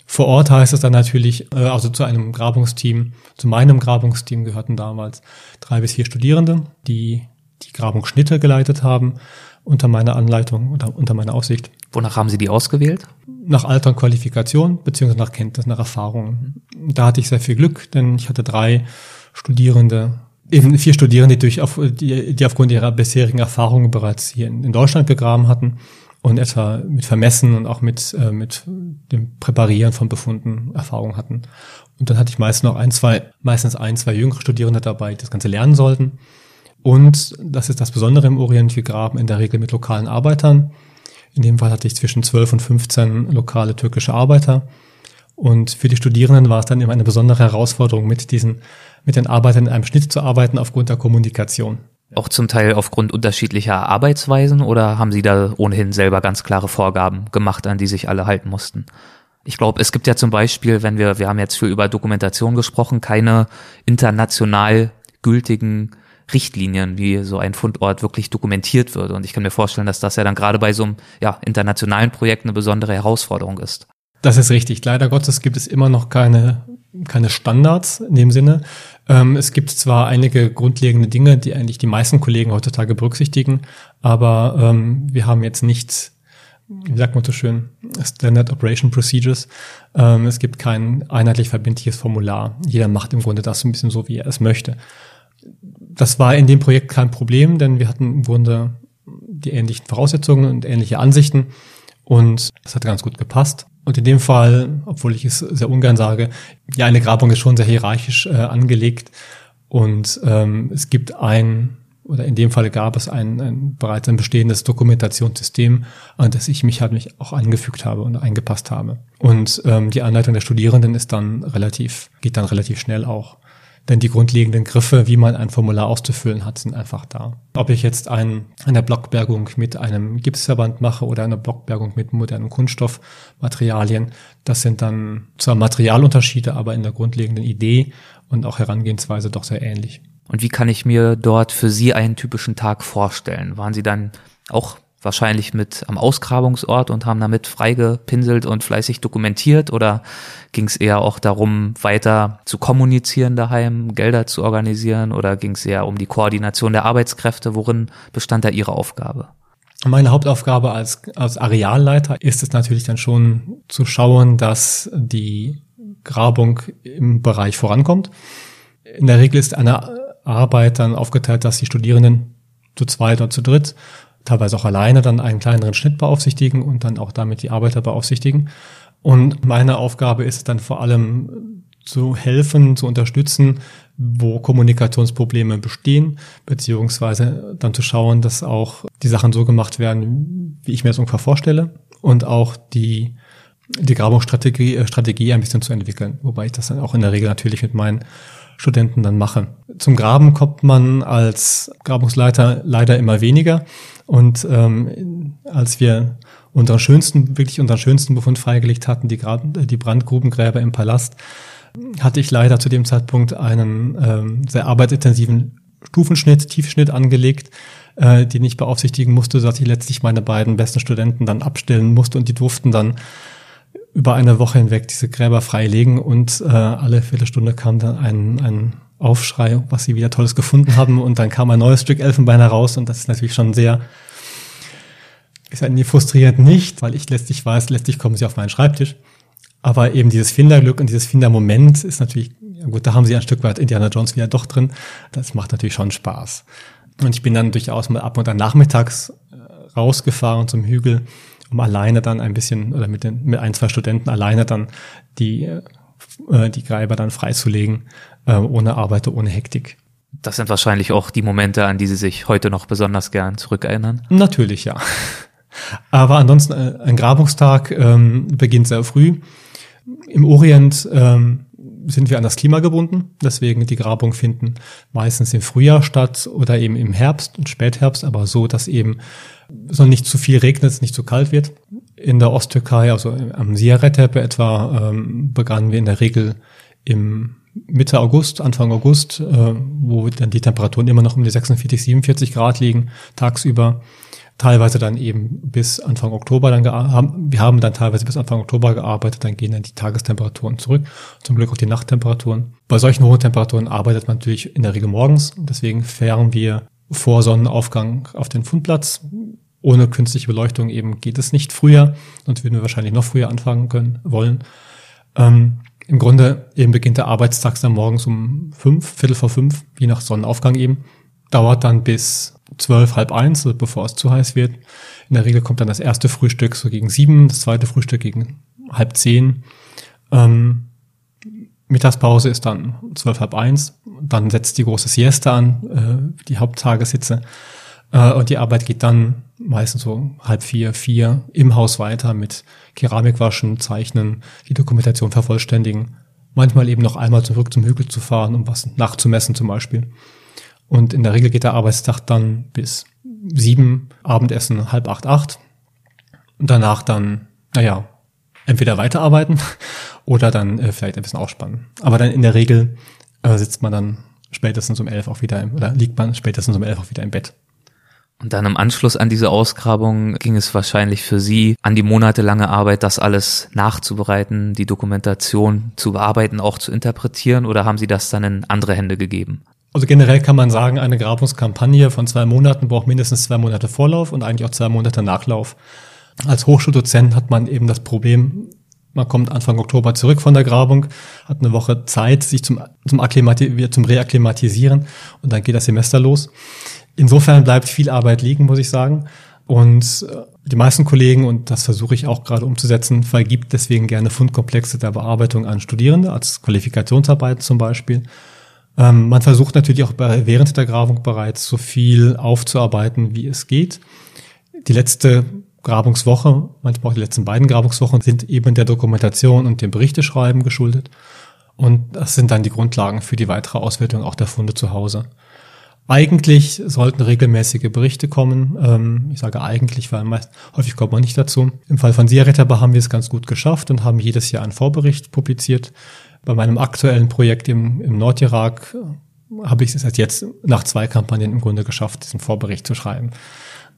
Vor Ort heißt es dann natürlich, äh, also zu einem Grabungsteam, zu meinem Grabungsteam gehörten damals drei bis vier Studierende, die die Grabungsschnitte geleitet haben unter meiner Anleitung oder unter meiner Aufsicht. Wonach haben Sie die ausgewählt? Nach Alter und Qualifikation, beziehungsweise nach Kenntnis, nach Erfahrung. Da hatte ich sehr viel Glück, denn ich hatte drei Studierende eben vier Studierende, die, durch, auf, die, die aufgrund ihrer bisherigen Erfahrungen bereits hier in, in, Deutschland gegraben hatten und etwa mit Vermessen und auch mit, äh, mit dem Präparieren von Befunden Erfahrung hatten. Und dann hatte ich meist noch ein, zwei, meistens ein, zwei jüngere Studierende dabei, die das Ganze lernen sollten. Und das ist das Besondere im Orient, wir graben in der Regel mit lokalen Arbeitern. In dem Fall hatte ich zwischen 12 und 15 lokale türkische Arbeiter. Und für die Studierenden war es dann eben eine besondere Herausforderung, mit diesen mit den Arbeitern in einem Schnitt zu arbeiten aufgrund der Kommunikation. Auch zum Teil aufgrund unterschiedlicher Arbeitsweisen oder haben Sie da ohnehin selber ganz klare Vorgaben gemacht, an die sich alle halten mussten? Ich glaube, es gibt ja zum Beispiel, wenn wir, wir haben jetzt viel über Dokumentation gesprochen, keine international gültigen Richtlinien, wie so ein Fundort wirklich dokumentiert wird. Und ich kann mir vorstellen, dass das ja dann gerade bei so einem ja, internationalen Projekt eine besondere Herausforderung ist. Das ist richtig. Leider Gottes gibt es immer noch keine, keine Standards in dem Sinne. Ähm, es gibt zwar einige grundlegende Dinge, die eigentlich die meisten Kollegen heutzutage berücksichtigen, aber ähm, wir haben jetzt nicht wie sagt man so schön, Standard Operation Procedures. Ähm, es gibt kein einheitlich verbindliches Formular. Jeder macht im Grunde das ein bisschen so, wie er es möchte. Das war in dem Projekt kein Problem, denn wir hatten im Grunde die ähnlichen Voraussetzungen und ähnliche Ansichten und das hat ganz gut gepasst. Und in dem Fall, obwohl ich es sehr ungern sage, ja, eine Grabung ist schon sehr hierarchisch äh, angelegt und ähm, es gibt ein oder in dem Fall gab es ein, ein bereits ein bestehendes Dokumentationssystem, an das ich mich halt mich auch angefügt habe und eingepasst habe. Und ähm, die Anleitung der Studierenden ist dann relativ, geht dann relativ schnell auch. Denn die grundlegenden Griffe, wie man ein Formular auszufüllen hat, sind einfach da. Ob ich jetzt ein, eine Blockbergung mit einem Gipsverband mache oder eine Blockbergung mit modernen Kunststoffmaterialien, das sind dann zwar Materialunterschiede, aber in der grundlegenden Idee und auch Herangehensweise doch sehr ähnlich. Und wie kann ich mir dort für Sie einen typischen Tag vorstellen? Waren Sie dann auch wahrscheinlich mit am Ausgrabungsort und haben damit freigepinselt und fleißig dokumentiert oder ging es eher auch darum, weiter zu kommunizieren daheim, Gelder zu organisieren oder ging es eher um die Koordination der Arbeitskräfte? Worin bestand da Ihre Aufgabe? Meine Hauptaufgabe als, als Arealleiter ist es natürlich dann schon zu schauen, dass die Grabung im Bereich vorankommt. In der Regel ist eine Arbeit dann aufgeteilt, dass die Studierenden zu zweit oder zu dritt, teilweise auch alleine dann einen kleineren Schnitt beaufsichtigen und dann auch damit die Arbeiter beaufsichtigen. Und meine Aufgabe ist dann vor allem zu helfen, zu unterstützen, wo Kommunikationsprobleme bestehen, beziehungsweise dann zu schauen, dass auch die Sachen so gemacht werden, wie ich mir das ungefähr vorstelle und auch die, die Grabungsstrategie äh, Strategie ein bisschen zu entwickeln, wobei ich das dann auch in der Regel natürlich mit meinen Studenten dann mache. Zum Graben kommt man als Grabungsleiter leider immer weniger. Und ähm, als wir unseren schönsten, wirklich unseren schönsten Befund freigelegt hatten, die, Grab, die Brandgrubengräber im Palast, hatte ich leider zu dem Zeitpunkt einen ähm, sehr arbeitsintensiven Stufenschnitt, Tiefschnitt angelegt, äh, den ich beaufsichtigen musste, sodass ich letztlich meine beiden besten Studenten dann abstellen musste und die durften dann über eine Woche hinweg diese Gräber freilegen und äh, alle Viertelstunde kam dann ein, ein Aufschrei, was sie wieder Tolles gefunden haben und dann kam ein neues Stück Elfenbein heraus und das ist natürlich schon sehr, ist ja nie frustrierend nicht, weil ich letztlich weiß, letztlich kommen sie auf meinen Schreibtisch. Aber eben dieses Finderglück und dieses Findermoment ist natürlich, gut, da haben sie ein Stück weit Indiana Jones wieder doch drin. Das macht natürlich schon Spaß. Und ich bin dann durchaus mal ab und an nachmittags äh, rausgefahren zum Hügel um alleine dann ein bisschen oder mit den mit ein zwei Studenten alleine dann die äh, die Greiber dann freizulegen äh, ohne Arbeiter ohne Hektik. Das sind wahrscheinlich auch die Momente, an die Sie sich heute noch besonders gern zurückerinnern. Natürlich ja. Aber ansonsten äh, ein Grabungstag ähm, beginnt sehr früh. Im Orient ähm, sind wir an das Klima gebunden, deswegen die Grabungen finden meistens im Frühjahr statt oder eben im Herbst und Spätherbst, aber so, dass eben so nicht zu viel regnet, es nicht zu kalt wird. In der Osttürkei, also am Siaretepe etwa, ähm, begannen wir in der Regel im Mitte August, Anfang August, äh, wo dann die Temperaturen immer noch um die 46, 47 Grad liegen, tagsüber. Teilweise dann eben bis Anfang Oktober dann haben, wir haben dann teilweise bis Anfang Oktober gearbeitet, dann gehen dann die Tagestemperaturen zurück, zum Glück auch die Nachttemperaturen. Bei solchen hohen Temperaturen arbeitet man natürlich in der Regel morgens, deswegen fahren wir vor Sonnenaufgang auf den Fundplatz, ohne künstliche Beleuchtung eben geht es nicht früher, sonst würden wir wahrscheinlich noch früher anfangen können, wollen. Ähm, Im Grunde eben beginnt der Arbeitstag dann morgens um fünf, Viertel vor fünf, je nach Sonnenaufgang eben. Dauert dann bis zwölf, halb eins, also bevor es zu heiß wird. In der Regel kommt dann das erste Frühstück so gegen sieben, das zweite Frühstück gegen halb zehn. Ähm, Mittagspause ist dann zwölf, halb eins. Dann setzt die große Siesta an, äh, die Haupttagessitze. Äh, und die Arbeit geht dann meistens so halb vier, vier im Haus weiter mit Keramikwaschen, Zeichnen, die Dokumentation vervollständigen. Manchmal eben noch einmal zurück zum Hügel zu fahren, um was nachzumessen zum Beispiel. Und in der Regel geht der Arbeitstag dann bis sieben, Abendessen halb acht, acht. Und danach dann, naja, entweder weiterarbeiten [LAUGHS] oder dann äh, vielleicht ein bisschen ausspannen. Aber dann in der Regel äh, sitzt man dann spätestens um elf auch wieder im, oder liegt man spätestens um elf auch wieder im Bett. Und dann im Anschluss an diese Ausgrabung ging es wahrscheinlich für Sie an die monatelange Arbeit, das alles nachzubereiten, die Dokumentation zu bearbeiten, auch zu interpretieren oder haben Sie das dann in andere Hände gegeben? Also generell kann man sagen, eine Grabungskampagne von zwei Monaten braucht mindestens zwei Monate Vorlauf und eigentlich auch zwei Monate Nachlauf. Als Hochschuldozent hat man eben das Problem, man kommt Anfang Oktober zurück von der Grabung, hat eine Woche Zeit, sich zum, zum, zum Reakklimatisieren und dann geht das Semester los. Insofern bleibt viel Arbeit liegen, muss ich sagen. Und äh, die meisten Kollegen, und das versuche ich auch gerade umzusetzen, vergibt deswegen gerne Fundkomplexe der Bearbeitung an Studierende, als Qualifikationsarbeit zum Beispiel. Ähm, man versucht natürlich auch während der Grabung bereits so viel aufzuarbeiten, wie es geht. Die letzte Grabungswoche, manchmal auch die letzten beiden Grabungswochen, sind eben der Dokumentation und dem Berichteschreiben geschuldet. Und das sind dann die Grundlagen für die weitere Auswertung auch der Funde zu Hause. Eigentlich sollten regelmäßige Berichte kommen. Ähm, ich sage eigentlich, weil meist, häufig kommt man nicht dazu. Im Fall von Siaretaba haben wir es ganz gut geschafft und haben jedes Jahr einen Vorbericht publiziert. Bei meinem aktuellen Projekt im, im Nordirak äh, habe ich es erst jetzt nach zwei Kampagnen im Grunde geschafft, diesen Vorbericht zu schreiben.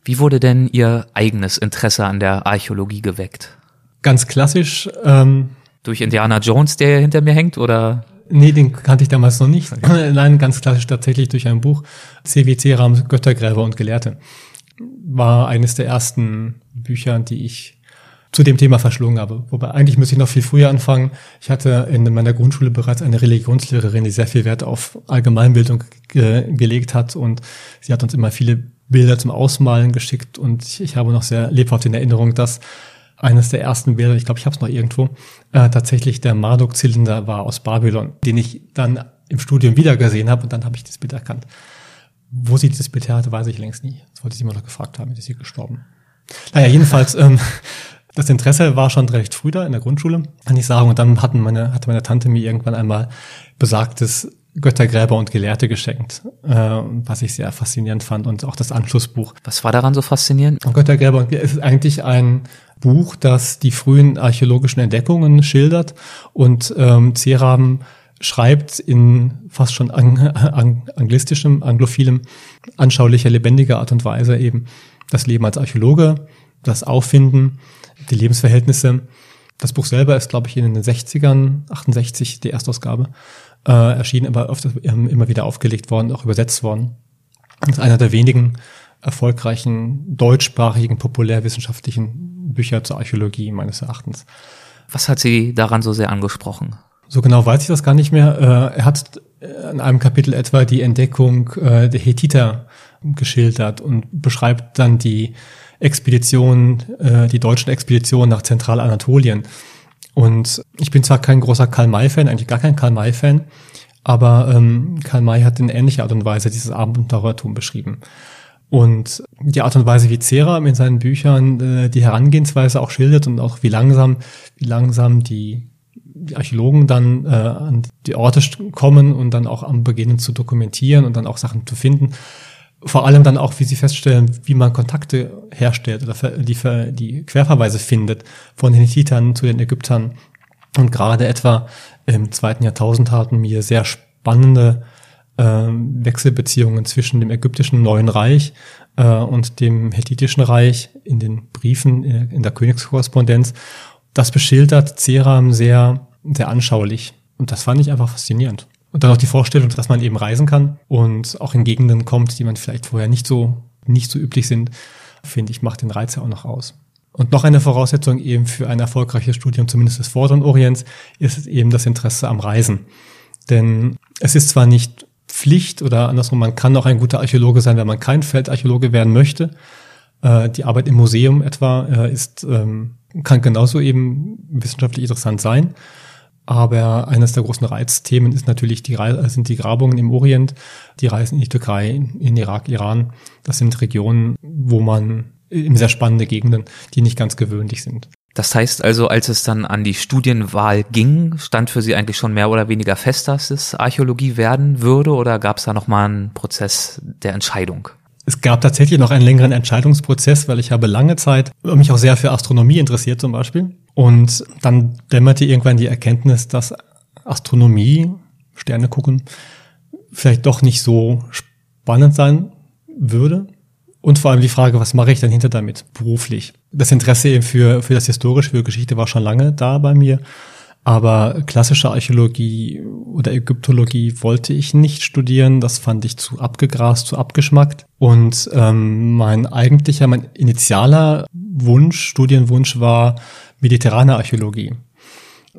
Wie wurde denn Ihr eigenes Interesse an der Archäologie geweckt? Ganz klassisch. Ähm, Durch Indiana Jones, der hinter mir hängt, oder? Nee, den kannte ich damals noch nicht. Okay. Nein, ganz klassisch tatsächlich durch ein Buch. CWC Rahmen Göttergräber und Gelehrte. War eines der ersten Bücher, die ich zu dem Thema verschlungen habe. Wobei eigentlich müsste ich noch viel früher anfangen. Ich hatte in meiner Grundschule bereits eine Religionslehrerin, die sehr viel Wert auf Allgemeinbildung ge gelegt hat und sie hat uns immer viele Bilder zum Ausmalen geschickt und ich habe noch sehr lebhaft in Erinnerung, dass eines der ersten Bilder, ich glaube, ich habe es noch irgendwo, äh, tatsächlich der Marduk-Zylinder war aus Babylon, den ich dann im Studium wieder gesehen habe und dann habe ich das Bild erkannt. Wo sie dieses Bild her hatte, weiß ich längst nie. Das wollte ich immer noch gefragt haben, ist sie gestorben. Naja, jedenfalls, [LAUGHS] ähm, das Interesse war schon recht früh da in der Grundschule, kann ich sagen. Und dann hatten meine, hatte meine Tante mir irgendwann einmal besagtes Göttergräber und Gelehrte geschenkt, äh, was ich sehr faszinierend fand und auch das Anschlussbuch. Was war daran so faszinierend? Göttergräber und ist eigentlich ein Buch, das die frühen archäologischen Entdeckungen schildert und ähm, Ceram schreibt in fast schon ang ang anglistischem, anglophilem, anschaulicher, lebendiger Art und Weise eben das Leben als Archäologe, das Auffinden, die Lebensverhältnisse. Das Buch selber ist, glaube ich, in den 60ern, 68 die Erstausgabe, äh, erschienen, aber öfter, ähm, immer wieder aufgelegt worden, auch übersetzt worden. Das ist einer der wenigen erfolgreichen deutschsprachigen populärwissenschaftlichen Bücher zur Archäologie meines Erachtens. Was hat Sie daran so sehr angesprochen? So genau weiß ich das gar nicht mehr. Äh, er hat in einem Kapitel etwa die Entdeckung äh, der Hethiter geschildert und beschreibt dann die Expedition, äh, die deutschen Expeditionen nach Zentralanatolien. Und ich bin zwar kein großer Karl-May-Fan, eigentlich gar kein Karl-May-Fan, aber ähm, Karl May hat in ähnlicher Art und Weise dieses Abenteuertum beschrieben. Und die Art und Weise, wie Zera in seinen Büchern äh, die Herangehensweise auch schildert und auch wie langsam, wie langsam die, die Archäologen dann äh, an die Orte kommen und dann auch am beginnen zu dokumentieren und dann auch Sachen zu finden. Vor allem dann auch, wie sie feststellen, wie man Kontakte herstellt oder die, die Querverweise findet von den Hittitern zu den Ägyptern. Und gerade etwa im zweiten Jahrtausend hatten mir sehr spannende Wechselbeziehungen zwischen dem ägyptischen Neuen Reich äh, und dem hethitischen Reich in den Briefen, in, in der Königskorrespondenz. Das beschildert Ceram sehr, sehr anschaulich. Und das fand ich einfach faszinierend. Und dann auch die Vorstellung, dass man eben reisen kann und auch in Gegenden kommt, die man vielleicht vorher nicht so, nicht so üblich sind, finde ich, macht den Reiz ja auch noch aus. Und noch eine Voraussetzung eben für ein erfolgreiches Studium, zumindest des Vorderen Orients, ist eben das Interesse am Reisen. Denn es ist zwar nicht Pflicht oder andersrum, man kann auch ein guter Archäologe sein, wenn man kein Feldarchäologe werden möchte. Äh, die Arbeit im Museum etwa äh, ist, ähm, kann genauso eben wissenschaftlich interessant sein. Aber eines der großen Reizthemen ist natürlich die, sind die Grabungen im Orient, die Reisen in die Türkei, in Irak, Iran. Das sind Regionen, wo man in sehr spannende Gegenden, die nicht ganz gewöhnlich sind. Das heißt also, als es dann an die Studienwahl ging, stand für Sie eigentlich schon mehr oder weniger fest, dass es Archäologie werden würde oder gab es da nochmal einen Prozess der Entscheidung? Es gab tatsächlich noch einen längeren Entscheidungsprozess, weil ich habe lange Zeit mich auch sehr für Astronomie interessiert zum Beispiel. Und dann dämmerte irgendwann die Erkenntnis, dass Astronomie, Sterne gucken, vielleicht doch nicht so spannend sein würde. Und vor allem die Frage, was mache ich denn hinter damit beruflich? Das Interesse eben für, für das Historische, für Geschichte war schon lange da bei mir. Aber klassische Archäologie oder Ägyptologie wollte ich nicht studieren. Das fand ich zu abgegrast, zu abgeschmackt. Und ähm, mein eigentlicher, mein initialer Wunsch, Studienwunsch war mediterrane Archäologie.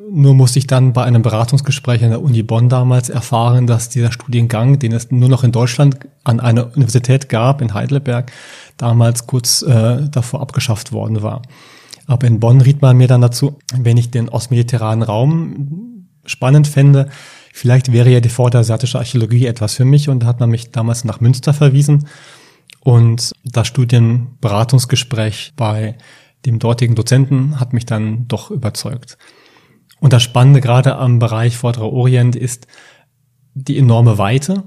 Nur musste ich dann bei einem Beratungsgespräch an der Uni Bonn damals erfahren, dass dieser Studiengang, den es nur noch in Deutschland an einer Universität gab, in Heidelberg, damals kurz äh, davor abgeschafft worden war. Aber in Bonn riet man mir dann dazu, wenn ich den ostmediterranen Raum spannend fände, vielleicht wäre ja die vorderasiatische Archäologie etwas für mich und da hat man mich damals nach Münster verwiesen und das Studienberatungsgespräch bei dem dortigen Dozenten hat mich dann doch überzeugt. Und das Spannende gerade am Bereich Vorderer Orient ist die enorme Weite,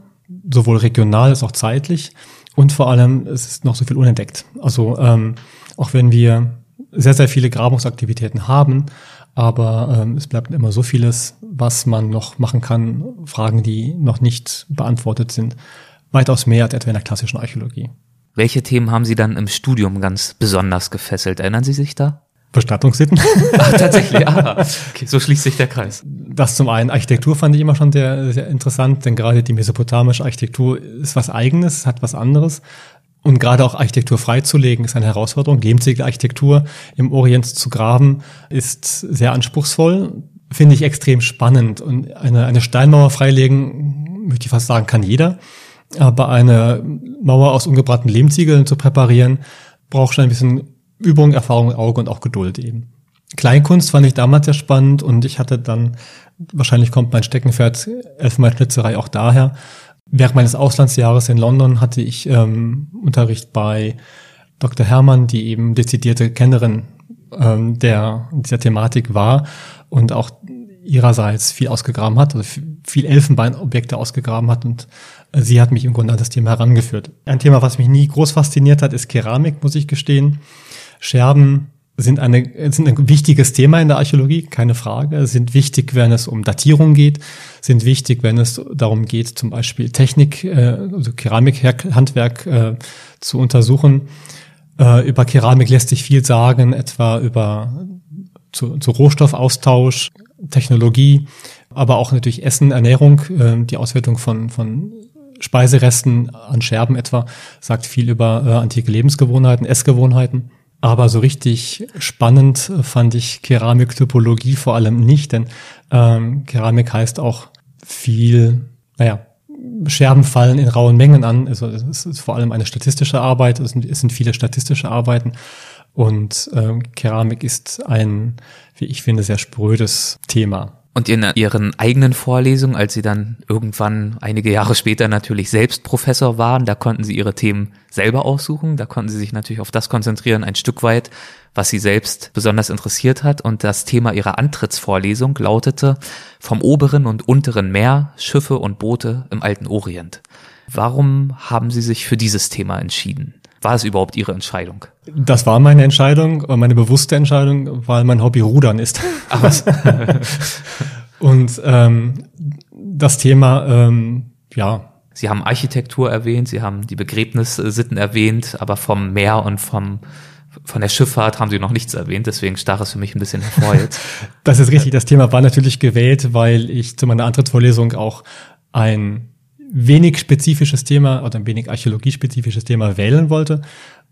sowohl regional als auch zeitlich. Und vor allem, es ist noch so viel unentdeckt. Also ähm, auch wenn wir sehr, sehr viele Grabungsaktivitäten haben, aber ähm, es bleibt immer so vieles, was man noch machen kann, Fragen, die noch nicht beantwortet sind, weitaus mehr als etwa in der klassischen Archäologie. Welche Themen haben Sie dann im Studium ganz besonders gefesselt? Erinnern Sie sich da? Bestattungssitten. Ach, [LAUGHS] tatsächlich, ah, [LAUGHS] okay, so schließt sich der Kreis. Das zum einen. Architektur fand ich immer schon sehr, sehr interessant, denn gerade die mesopotamische Architektur ist was Eigenes, hat was anderes. Und gerade auch Architektur freizulegen ist eine Herausforderung. Lebenswege Architektur im Orient zu graben ist sehr anspruchsvoll, finde ich extrem spannend. Und eine, eine Steinmauer freilegen, möchte ich fast sagen, kann jeder. Aber eine Mauer aus ungebrannten Lehmziegeln zu präparieren, braucht schon ein bisschen Übung, Erfahrung, Auge und auch Geduld eben. Kleinkunst fand ich damals sehr spannend und ich hatte dann, wahrscheinlich kommt mein Steckenpferd Elfenbeinschnitzerei auch daher, Während meines Auslandsjahres in London hatte ich ähm, Unterricht bei Dr. Hermann, die eben dezidierte Kennerin ähm, der dieser Thematik war und auch ihrerseits viel ausgegraben hat, also viel Elfenbeinobjekte ausgegraben hat und äh, sie hat mich im Grunde an das Thema herangeführt. Ein Thema, was mich nie groß fasziniert hat, ist Keramik, muss ich gestehen. Scherben sind, eine, sind ein wichtiges Thema in der Archäologie, keine Frage, sind wichtig, wenn es um Datierung geht, sind wichtig, wenn es darum geht, zum Beispiel Technik, äh, also Keramikhandwerk äh, zu untersuchen. Äh, über Keramik lässt sich viel sagen, etwa über zu, zu Rohstoffaustausch, Technologie, aber auch natürlich Essen, Ernährung, äh, die Auswertung von, von Speiseresten an Scherben etwa, sagt viel über äh, antike Lebensgewohnheiten, Essgewohnheiten. Aber so richtig spannend fand ich Keramiktypologie vor allem nicht, denn ähm, Keramik heißt auch viel, naja, Scherben fallen in rauen Mengen an. Also es ist vor allem eine statistische Arbeit, es sind, es sind viele statistische Arbeiten. Und ähm, Keramik ist ein, wie ich finde, sehr sprödes Thema. Und in ihren eigenen Vorlesungen, als sie dann irgendwann einige Jahre später natürlich selbst Professor waren, da konnten sie ihre Themen selber aussuchen, da konnten sie sich natürlich auf das konzentrieren, ein Stück weit, was sie selbst besonders interessiert hat. Und das Thema ihrer Antrittsvorlesung lautete vom oberen und unteren Meer, Schiffe und Boote im alten Orient. Warum haben Sie sich für dieses Thema entschieden? War es überhaupt Ihre Entscheidung? Das war meine Entscheidung, meine bewusste Entscheidung, weil mein Hobby Rudern ist. Ach was. [LAUGHS] Und ähm, das Thema, ähm, ja. Sie haben Architektur erwähnt, Sie haben die Begräbnissitten erwähnt, aber vom Meer und vom von der Schifffahrt haben Sie noch nichts erwähnt, deswegen stach es für mich ein bisschen hervor jetzt. [LAUGHS] das ist richtig. Das Thema war natürlich gewählt, weil ich zu meiner Antrittsvorlesung auch ein wenig spezifisches Thema oder ein wenig archäologiespezifisches Thema wählen wollte,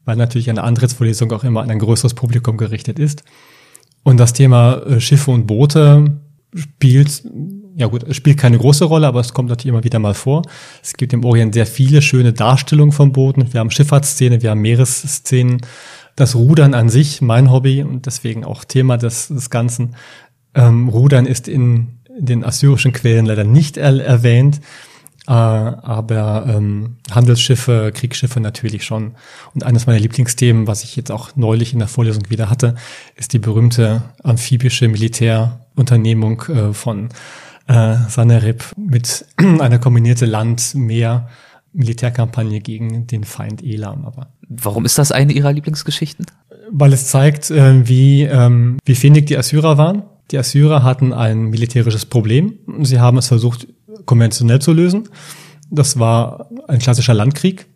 weil natürlich eine Antrittsvorlesung auch immer an ein größeres Publikum gerichtet ist. Und das Thema äh, Schiffe und Boote spielt, ja gut, spielt keine große Rolle, aber es kommt natürlich immer wieder mal vor. Es gibt im Orient sehr viele schöne Darstellungen von Booten. Wir haben Schifffahrtsszene, wir haben Meeresszenen. Das Rudern an sich, mein Hobby und deswegen auch Thema des, des Ganzen. Ähm, Rudern ist in, den assyrischen Quellen leider nicht er erwähnt. Äh, aber ähm, Handelsschiffe, Kriegsschiffe natürlich schon. Und eines meiner Lieblingsthemen, was ich jetzt auch neulich in der Vorlesung wieder hatte, ist die berühmte amphibische Militärunternehmung äh, von äh, Sanerib mit [CLEARS THROAT] einer kombinierte Land, Meer, Militärkampagne gegen den Feind Elam. Aber warum ist das eine Ihrer Lieblingsgeschichten? Weil es zeigt, äh, wie ähm, wie findig die Assyrer waren. Die Assyrer hatten ein militärisches Problem. Sie haben es versucht konventionell zu lösen. Das war ein klassischer Landkrieg.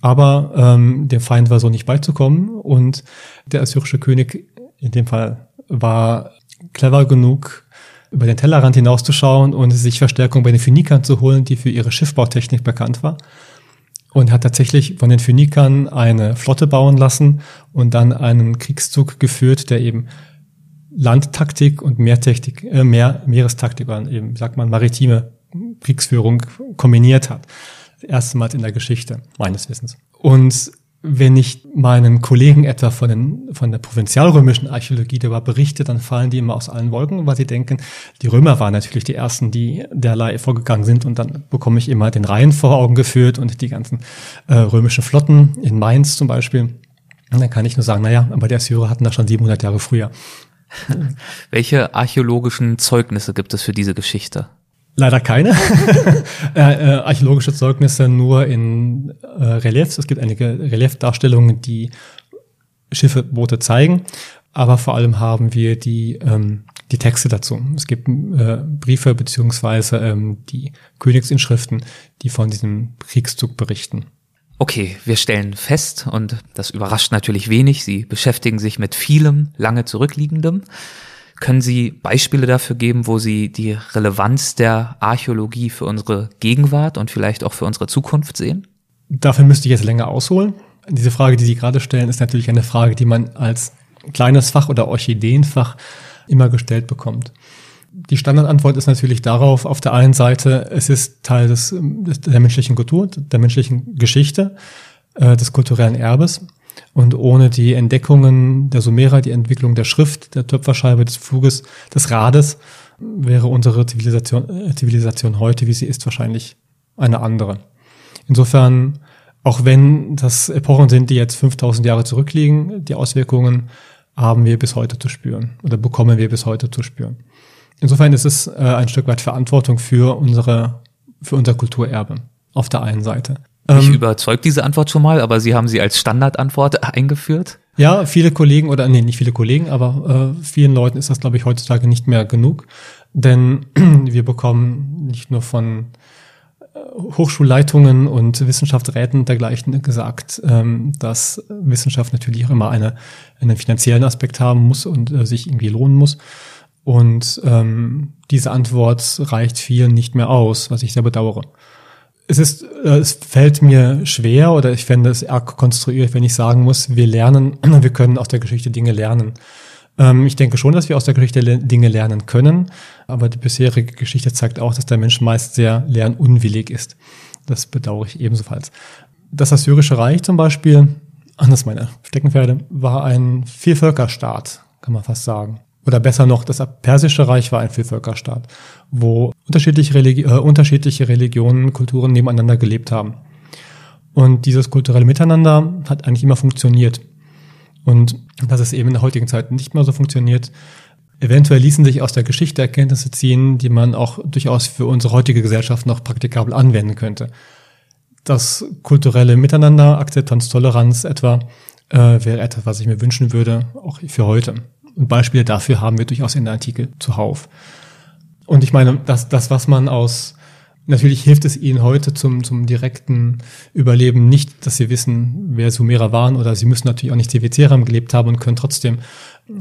Aber ähm, dem Feind war so nicht beizukommen und der assyrische König in dem Fall war clever genug, über den Tellerrand hinauszuschauen und sich Verstärkung bei den Phönikern zu holen, die für ihre Schiffbautechnik bekannt war. Und hat tatsächlich von den Phönikern eine Flotte bauen lassen und dann einen Kriegszug geführt, der eben Landtaktik und Meertechnik, äh, Meer, Meerestaktik oder eben, sagt man, maritime Kriegsführung kombiniert hat. Erstmals in der Geschichte, meines Wissens. Und wenn ich meinen Kollegen etwa von, den, von der provinzialrömischen Archäologie darüber berichte, dann fallen die immer aus allen Wolken, weil sie denken, die Römer waren natürlich die ersten, die derlei vorgegangen sind und dann bekomme ich immer den Rhein vor Augen geführt und die ganzen äh, römischen Flotten in Mainz zum Beispiel. Und dann kann ich nur sagen, naja, aber die Assyrer hatten das schon 700 Jahre früher. [LAUGHS] Welche archäologischen Zeugnisse gibt es für diese Geschichte? Leider keine. [LAUGHS] äh, äh, archäologische Zeugnisse nur in äh, Reliefs. Es gibt einige Reliefdarstellungen, die Schiffe, Boote zeigen. Aber vor allem haben wir die, ähm, die Texte dazu. Es gibt äh, Briefe beziehungsweise ähm, die Königsinschriften, die von diesem Kriegszug berichten. Okay, wir stellen fest, und das überrascht natürlich wenig, Sie beschäftigen sich mit vielem lange zurückliegendem. Können Sie Beispiele dafür geben, wo Sie die Relevanz der Archäologie für unsere Gegenwart und vielleicht auch für unsere Zukunft sehen? Dafür müsste ich jetzt länger ausholen. Diese Frage, die Sie gerade stellen, ist natürlich eine Frage, die man als kleines Fach oder Orchideenfach immer gestellt bekommt. Die Standardantwort ist natürlich darauf, auf der einen Seite, es ist Teil des, der menschlichen Kultur, der menschlichen Geschichte, äh, des kulturellen Erbes. Und ohne die Entdeckungen der Sumerer, die Entwicklung der Schrift, der Töpferscheibe, des Fluges, des Rades, wäre unsere Zivilisation, äh, Zivilisation heute, wie sie ist, wahrscheinlich eine andere. Insofern, auch wenn das Epochen sind, die jetzt 5000 Jahre zurückliegen, die Auswirkungen haben wir bis heute zu spüren oder bekommen wir bis heute zu spüren. Insofern ist es äh, ein Stück weit Verantwortung für unsere, für unser Kulturerbe auf der einen Seite. Mich ähm, überzeugt diese Antwort schon mal, aber Sie haben sie als Standardantwort eingeführt. Ja, viele Kollegen oder nee, nicht viele Kollegen, aber äh, vielen Leuten ist das, glaube ich, heutzutage nicht mehr genug. Denn [CLEARS THROAT] wir bekommen nicht nur von äh, Hochschulleitungen und Wissenschaftsräten dergleichen gesagt, ähm, dass Wissenschaft natürlich auch immer eine, einen finanziellen Aspekt haben muss und äh, sich irgendwie lohnen muss. Und ähm, diese Antwort reicht vielen nicht mehr aus, was ich sehr bedauere es ist, äh, es fällt mir schwer oder ich fände es arg konstruiert, wenn ich sagen muss, wir lernen, [CLEARS THROAT] wir können aus der Geschichte Dinge lernen. Ähm, ich denke schon, dass wir aus der Geschichte Dinge lernen können, aber die bisherige Geschichte zeigt auch, dass der Mensch meist sehr lernunwillig ist. Das bedauere ich ebenfalls. Das Assyrische Reich zum Beispiel, anders meine Steckenpferde, war ein Vielvölkerstaat, kann man fast sagen oder besser noch, das Persische Reich war ein Vielvölkerstaat, wo unterschiedliche, Religi äh, unterschiedliche Religionen, Kulturen nebeneinander gelebt haben. Und dieses kulturelle Miteinander hat eigentlich immer funktioniert. Und dass es eben in der heutigen Zeit nicht mehr so funktioniert, eventuell ließen sich aus der Geschichte Erkenntnisse ziehen, die man auch durchaus für unsere heutige Gesellschaft noch praktikabel anwenden könnte. Das kulturelle Miteinander, Akzeptanz, Toleranz etwa, äh, wäre etwas, was ich mir wünschen würde, auch für heute. Und Beispiele dafür haben wir durchaus in der Antike zuhauf. Und ich meine, das, das, was man aus, natürlich hilft es ihnen heute zum, zum direkten Überleben nicht, dass sie wissen, wer Sumerer waren, oder sie müssen natürlich auch nicht Teviceram gelebt haben und können trotzdem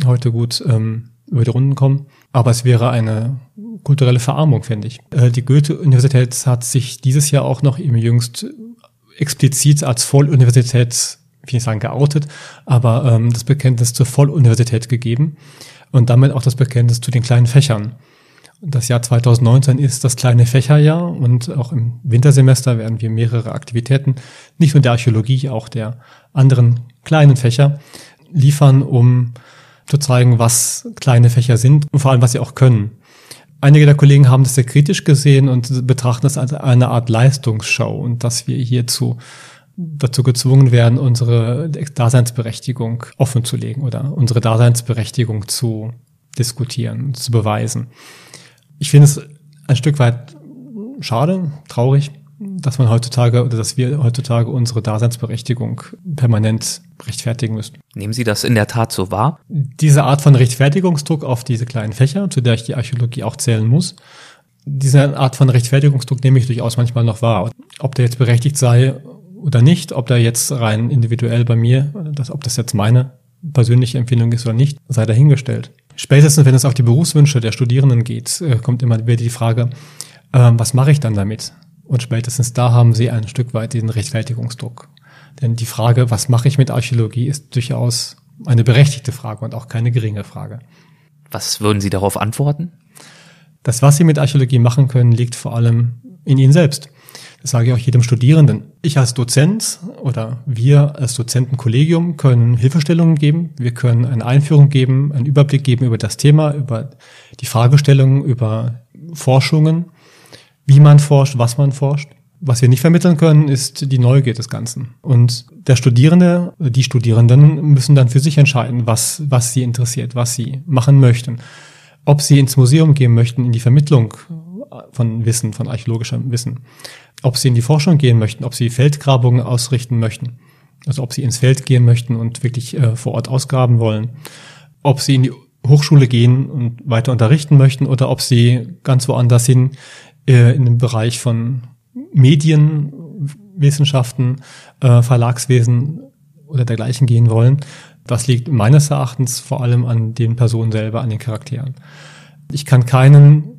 heute gut ähm, über die Runden kommen. Aber es wäre eine kulturelle Verarmung, finde ich. Äh, die Goethe-Universität hat sich dieses Jahr auch noch im jüngst explizit als Volluniversität will nicht sagen geoutet, aber ähm, das Bekenntnis zur Volluniversität gegeben und damit auch das Bekenntnis zu den kleinen Fächern. Das Jahr 2019 ist das kleine Fächerjahr und auch im Wintersemester werden wir mehrere Aktivitäten, nicht nur der Archäologie, auch der anderen kleinen Fächer liefern, um zu zeigen, was kleine Fächer sind und vor allem, was sie auch können. Einige der Kollegen haben das sehr kritisch gesehen und betrachten das als eine Art Leistungsshow und dass wir hierzu dazu gezwungen werden, unsere Daseinsberechtigung offen zu legen oder unsere Daseinsberechtigung zu diskutieren, zu beweisen. Ich finde es ein Stück weit schade, traurig, dass man heutzutage oder dass wir heutzutage unsere Daseinsberechtigung permanent rechtfertigen müssen. Nehmen Sie das in der Tat so wahr? Diese Art von Rechtfertigungsdruck auf diese kleinen Fächer, zu der ich die Archäologie auch zählen muss, diese Art von Rechtfertigungsdruck nehme ich durchaus manchmal noch wahr. Ob der jetzt berechtigt sei oder nicht, ob der jetzt rein individuell bei mir, das, ob das jetzt meine persönliche Empfindung ist oder nicht, sei dahingestellt. Spätestens, wenn es auf die Berufswünsche der Studierenden geht, äh, kommt immer wieder die Frage, äh, was mache ich dann damit? Und spätestens da haben sie ein Stück weit diesen Rechtfertigungsdruck. Denn die Frage, was mache ich mit Archäologie, ist durchaus eine berechtigte Frage und auch keine geringe Frage. Was würden Sie darauf antworten? Das, was Sie mit Archäologie machen können, liegt vor allem in Ihnen selbst. Das sage ich auch jedem Studierenden. Ich als Dozent oder wir als Dozentenkollegium können Hilfestellungen geben. Wir können eine Einführung geben, einen Überblick geben über das Thema, über die Fragestellungen, über Forschungen wie man forscht, was man forscht. Was wir nicht vermitteln können, ist die Neugier des Ganzen. Und der Studierende, die Studierenden müssen dann für sich entscheiden, was, was sie interessiert, was sie machen möchten. Ob sie ins Museum gehen möchten, in die Vermittlung von Wissen, von archäologischem Wissen. Ob sie in die Forschung gehen möchten, ob sie Feldgrabungen ausrichten möchten. Also ob sie ins Feld gehen möchten und wirklich äh, vor Ort ausgraben wollen. Ob sie in die Hochschule gehen und weiter unterrichten möchten oder ob sie ganz woanders hin äh, in dem Bereich von Medienwissenschaften, äh, Verlagswesen oder dergleichen gehen wollen. Das liegt meines Erachtens vor allem an den Personen selber, an den Charakteren. Ich kann keinen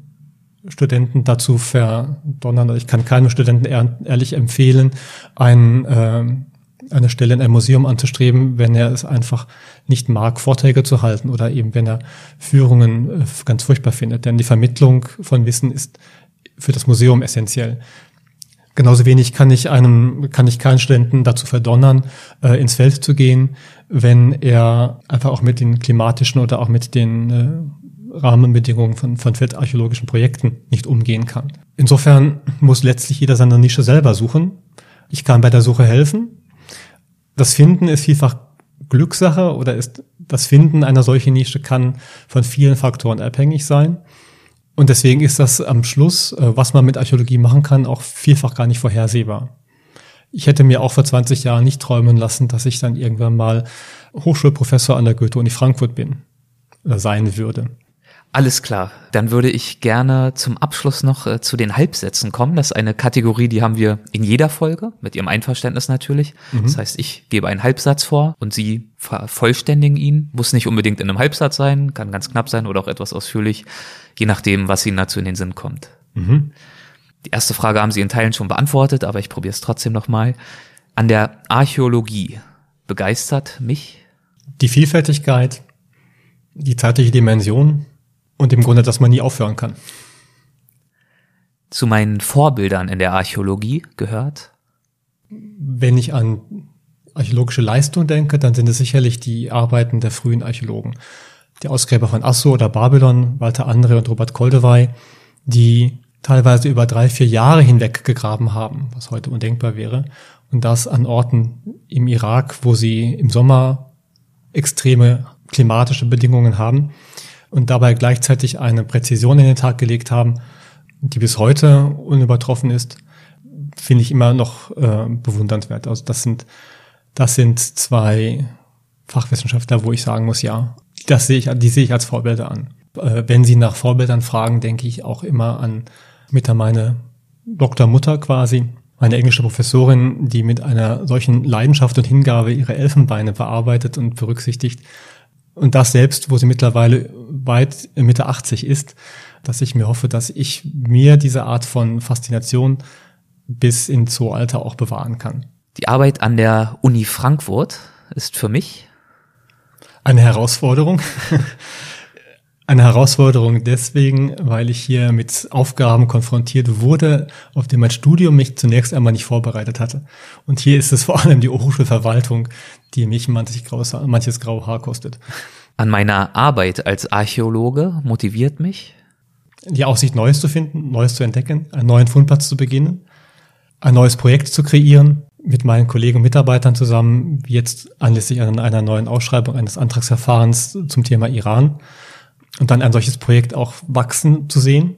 Studenten dazu verdonnern, ich kann keinem Studenten ehrlich empfehlen, ein, äh, eine Stelle in einem Museum anzustreben, wenn er es einfach nicht mag, Vorträge zu halten oder eben wenn er Führungen äh, ganz furchtbar findet. Denn die Vermittlung von Wissen ist für das Museum essentiell. Genauso wenig kann ich einem, kann ich keinen Studenten dazu verdonnern, äh, ins Feld zu gehen, wenn er einfach auch mit den klimatischen oder auch mit den äh, Rahmenbedingungen von, von feldarchäologischen Projekten nicht umgehen kann. Insofern muss letztlich jeder seine Nische selber suchen. Ich kann bei der Suche helfen. Das Finden ist vielfach Glückssache oder ist das Finden einer solchen Nische kann von vielen Faktoren abhängig sein. Und deswegen ist das am Schluss, äh, was man mit Archäologie machen kann, auch vielfach gar nicht vorhersehbar. Ich hätte mir auch vor 20 Jahren nicht träumen lassen, dass ich dann irgendwann mal Hochschulprofessor an der Goethe-Uni Frankfurt bin oder sein würde. Alles klar. Dann würde ich gerne zum Abschluss noch äh, zu den Halbsätzen kommen. Das ist eine Kategorie, die haben wir in jeder Folge, mit Ihrem Einverständnis natürlich. Mhm. Das heißt, ich gebe einen Halbsatz vor und Sie vervollständigen ihn. Muss nicht unbedingt in einem Halbsatz sein, kann ganz knapp sein oder auch etwas ausführlich, je nachdem, was Ihnen dazu in den Sinn kommt. Mhm. Die erste Frage haben Sie in Teilen schon beantwortet, aber ich probiere es trotzdem nochmal. An der Archäologie begeistert mich? Die Vielfältigkeit, die zeitliche Dimension, und im Grunde, dass man nie aufhören kann. Zu meinen Vorbildern in der Archäologie gehört? Wenn ich an archäologische Leistung denke, dann sind es sicherlich die Arbeiten der frühen Archäologen. Die Ausgräber von Assur oder Babylon, Walter Andre und Robert Koldewey, die teilweise über drei, vier Jahre hinweg gegraben haben, was heute undenkbar wäre. Und das an Orten im Irak, wo sie im Sommer extreme klimatische Bedingungen haben und dabei gleichzeitig eine Präzision in den Tag gelegt haben, die bis heute unübertroffen ist, finde ich immer noch äh, bewundernswert. Also das sind, das sind zwei Fachwissenschaftler, wo ich sagen muss, ja, das sehe ich, die sehe ich als Vorbilder an. Äh, wenn Sie nach Vorbildern fragen, denke ich auch immer an Mitter meine Doktormutter quasi, meine englische Professorin, die mit einer solchen Leidenschaft und Hingabe ihre Elfenbeine bearbeitet und berücksichtigt, und das selbst, wo sie mittlerweile weit Mitte 80 ist, dass ich mir hoffe, dass ich mir diese Art von Faszination bis ins hohe Alter auch bewahren kann. Die Arbeit an der Uni Frankfurt ist für mich eine Herausforderung. [LAUGHS] Eine Herausforderung deswegen, weil ich hier mit Aufgaben konfrontiert wurde, auf die mein Studium mich zunächst einmal nicht vorbereitet hatte. Und hier ist es vor allem die Hochschulverwaltung, die mich manches, graues, manches graue Haar kostet. An meiner Arbeit als Archäologe motiviert mich? Die Aussicht, Neues zu finden, Neues zu entdecken, einen neuen Fundplatz zu beginnen, ein neues Projekt zu kreieren, mit meinen Kollegen und Mitarbeitern zusammen, jetzt anlässlich einer neuen Ausschreibung eines Antragsverfahrens zum Thema Iran und dann ein solches Projekt auch wachsen zu sehen.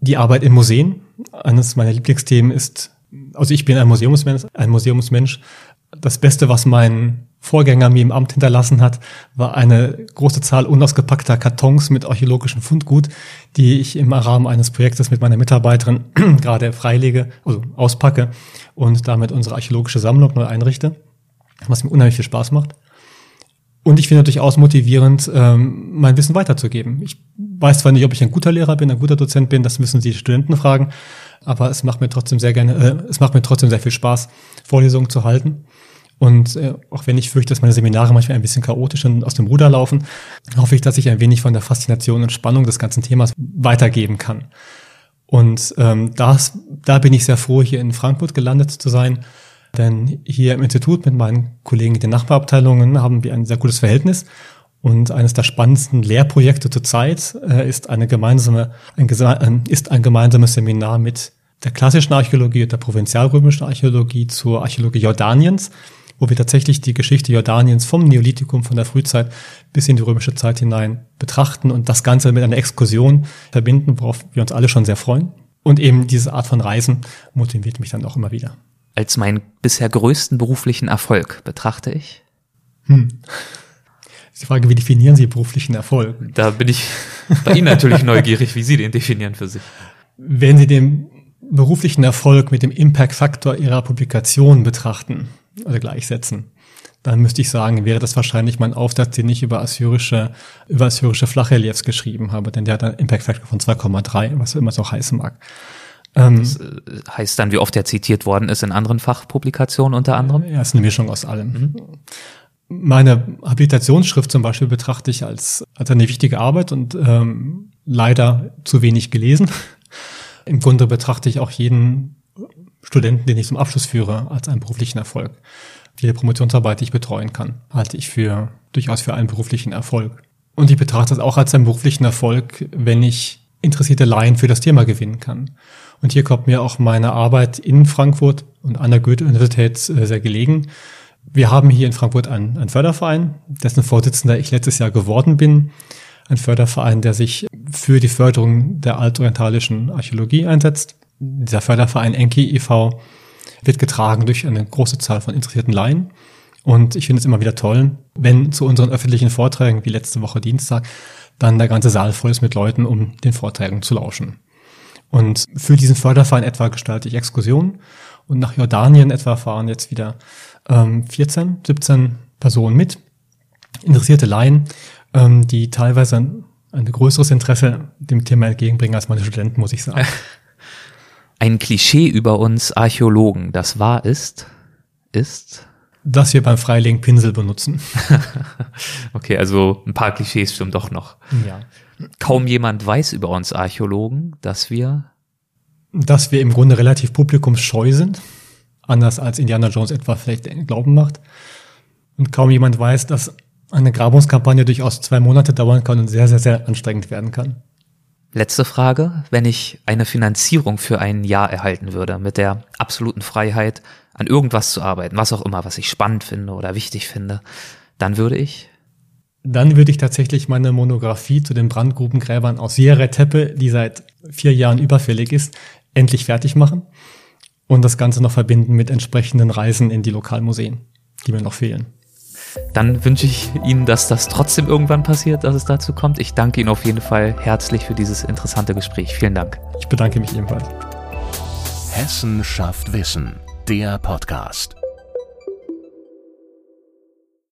Die Arbeit in Museen, eines meiner Lieblingsthemen ist Also ich bin ein Museumsmensch, ein Museumsmensch. Das Beste, was mein Vorgänger mir im Amt hinterlassen hat, war eine große Zahl unausgepackter Kartons mit archäologischem Fundgut, die ich im Rahmen eines Projektes mit meiner Mitarbeiterin [CLEARS THROAT] gerade freilege, also auspacke und damit unsere archäologische Sammlung neu einrichte, was mir unheimlich viel Spaß macht. Und ich finde durchaus motivierend, ähm, mein Wissen weiterzugeben. Ich weiß zwar nicht, ob ich ein guter Lehrer bin, ein guter Dozent bin, das müssen die Studenten fragen, aber es macht mir trotzdem sehr gerne, äh, es macht mir trotzdem sehr viel Spaß, Vorlesungen zu halten. Und äh, auch wenn ich fürchte, dass meine Seminare manchmal ein bisschen chaotisch und aus dem Ruder laufen, hoffe ich, dass ich ein wenig von der Faszination und Spannung des ganzen Themas weitergeben kann. Und ähm, das, da bin ich sehr froh, hier in Frankfurt gelandet zu sein denn hier im Institut mit meinen Kollegen in den Nachbarabteilungen haben wir ein sehr gutes Verhältnis. Und eines der spannendsten Lehrprojekte zurzeit äh, ist eine gemeinsame, ein, äh, ist ein gemeinsames Seminar mit der klassischen Archäologie und der provinzialrömischen Archäologie zur Archäologie Jordaniens, wo wir tatsächlich die Geschichte Jordaniens vom Neolithikum, von der Frühzeit bis in die römische Zeit hinein betrachten und das Ganze mit einer Exkursion verbinden, worauf wir uns alle schon sehr freuen. Und eben diese Art von Reisen motiviert mich dann auch immer wieder als meinen bisher größten beruflichen Erfolg betrachte ich? Hm. Die Frage, wie definieren Sie beruflichen Erfolg? Da bin ich bei Ihnen natürlich neugierig, wie Sie den definieren für sich. Wenn Sie den beruflichen Erfolg mit dem Impact-Faktor Ihrer Publikation betrachten oder gleichsetzen, dann müsste ich sagen, wäre das wahrscheinlich mein Aufsatz, den ich über assyrische, über assyrische Flachreliefs geschrieben habe, denn der hat einen Impact-Faktor von 2,3, was immer so heißen mag. Ähm, das äh, heißt dann, wie oft er zitiert worden ist in anderen Fachpublikationen unter anderem? Ja, es ist eine Mischung aus allem. Mhm. Meine Habilitationsschrift zum Beispiel betrachte ich als, als eine wichtige Arbeit und ähm, leider zu wenig gelesen. [LAUGHS] Im Grunde betrachte ich auch jeden Studenten, den ich zum Abschluss führe, als einen beruflichen Erfolg. Jede Promotionsarbeit, die ich betreuen kann, halte ich für durchaus für einen beruflichen Erfolg. Und ich betrachte es auch als einen beruflichen Erfolg, wenn ich interessierte Laien für das Thema gewinnen kann. Und hier kommt mir auch meine Arbeit in Frankfurt und an der Goethe-Universität äh, sehr gelegen. Wir haben hier in Frankfurt einen, einen Förderverein, dessen Vorsitzender ich letztes Jahr geworden bin. Ein Förderverein, der sich für die Förderung der altorientalischen Archäologie einsetzt. Dieser Förderverein Enki e.V. wird getragen durch eine große Zahl von interessierten Laien. Und ich finde es immer wieder toll, wenn zu unseren öffentlichen Vorträgen, wie letzte Woche Dienstag, dann der ganze Saal voll ist mit Leuten, um den Vorträgen zu lauschen. Und für diesen Förderverein etwa gestalte ich Exkursionen. Und nach Jordanien etwa fahren jetzt wieder ähm, 14, 17 Personen mit. Interessierte Laien, ähm, die teilweise ein, ein größeres Interesse dem Thema entgegenbringen als meine Studenten, muss ich sagen. [LAUGHS] Ein Klischee über uns Archäologen, das wahr ist, ist dass wir beim Freilegen Pinsel benutzen. [LAUGHS] okay, also ein paar Klischees stimmen doch noch. Ja. Kaum jemand weiß über uns Archäologen, dass wir dass wir im Grunde relativ publikumsscheu sind, anders als Indiana Jones etwa vielleicht Glauben macht. Und kaum jemand weiß, dass eine Grabungskampagne durchaus zwei Monate dauern kann und sehr, sehr, sehr anstrengend werden kann. Letzte Frage. Wenn ich eine Finanzierung für ein Jahr erhalten würde, mit der absoluten Freiheit, an irgendwas zu arbeiten, was auch immer, was ich spannend finde oder wichtig finde, dann würde ich? Dann würde ich tatsächlich meine Monographie zu den Brandgrubengräbern aus Sierra Teppe, die seit vier Jahren überfällig ist, endlich fertig machen und das Ganze noch verbinden mit entsprechenden Reisen in die Lokalmuseen, die mir noch fehlen. Dann wünsche ich Ihnen, dass das trotzdem irgendwann passiert, dass es dazu kommt. Ich danke Ihnen auf jeden Fall herzlich für dieses interessante Gespräch. Vielen Dank. Ich bedanke mich ebenfalls. Hessen schafft Wissen der Podcast.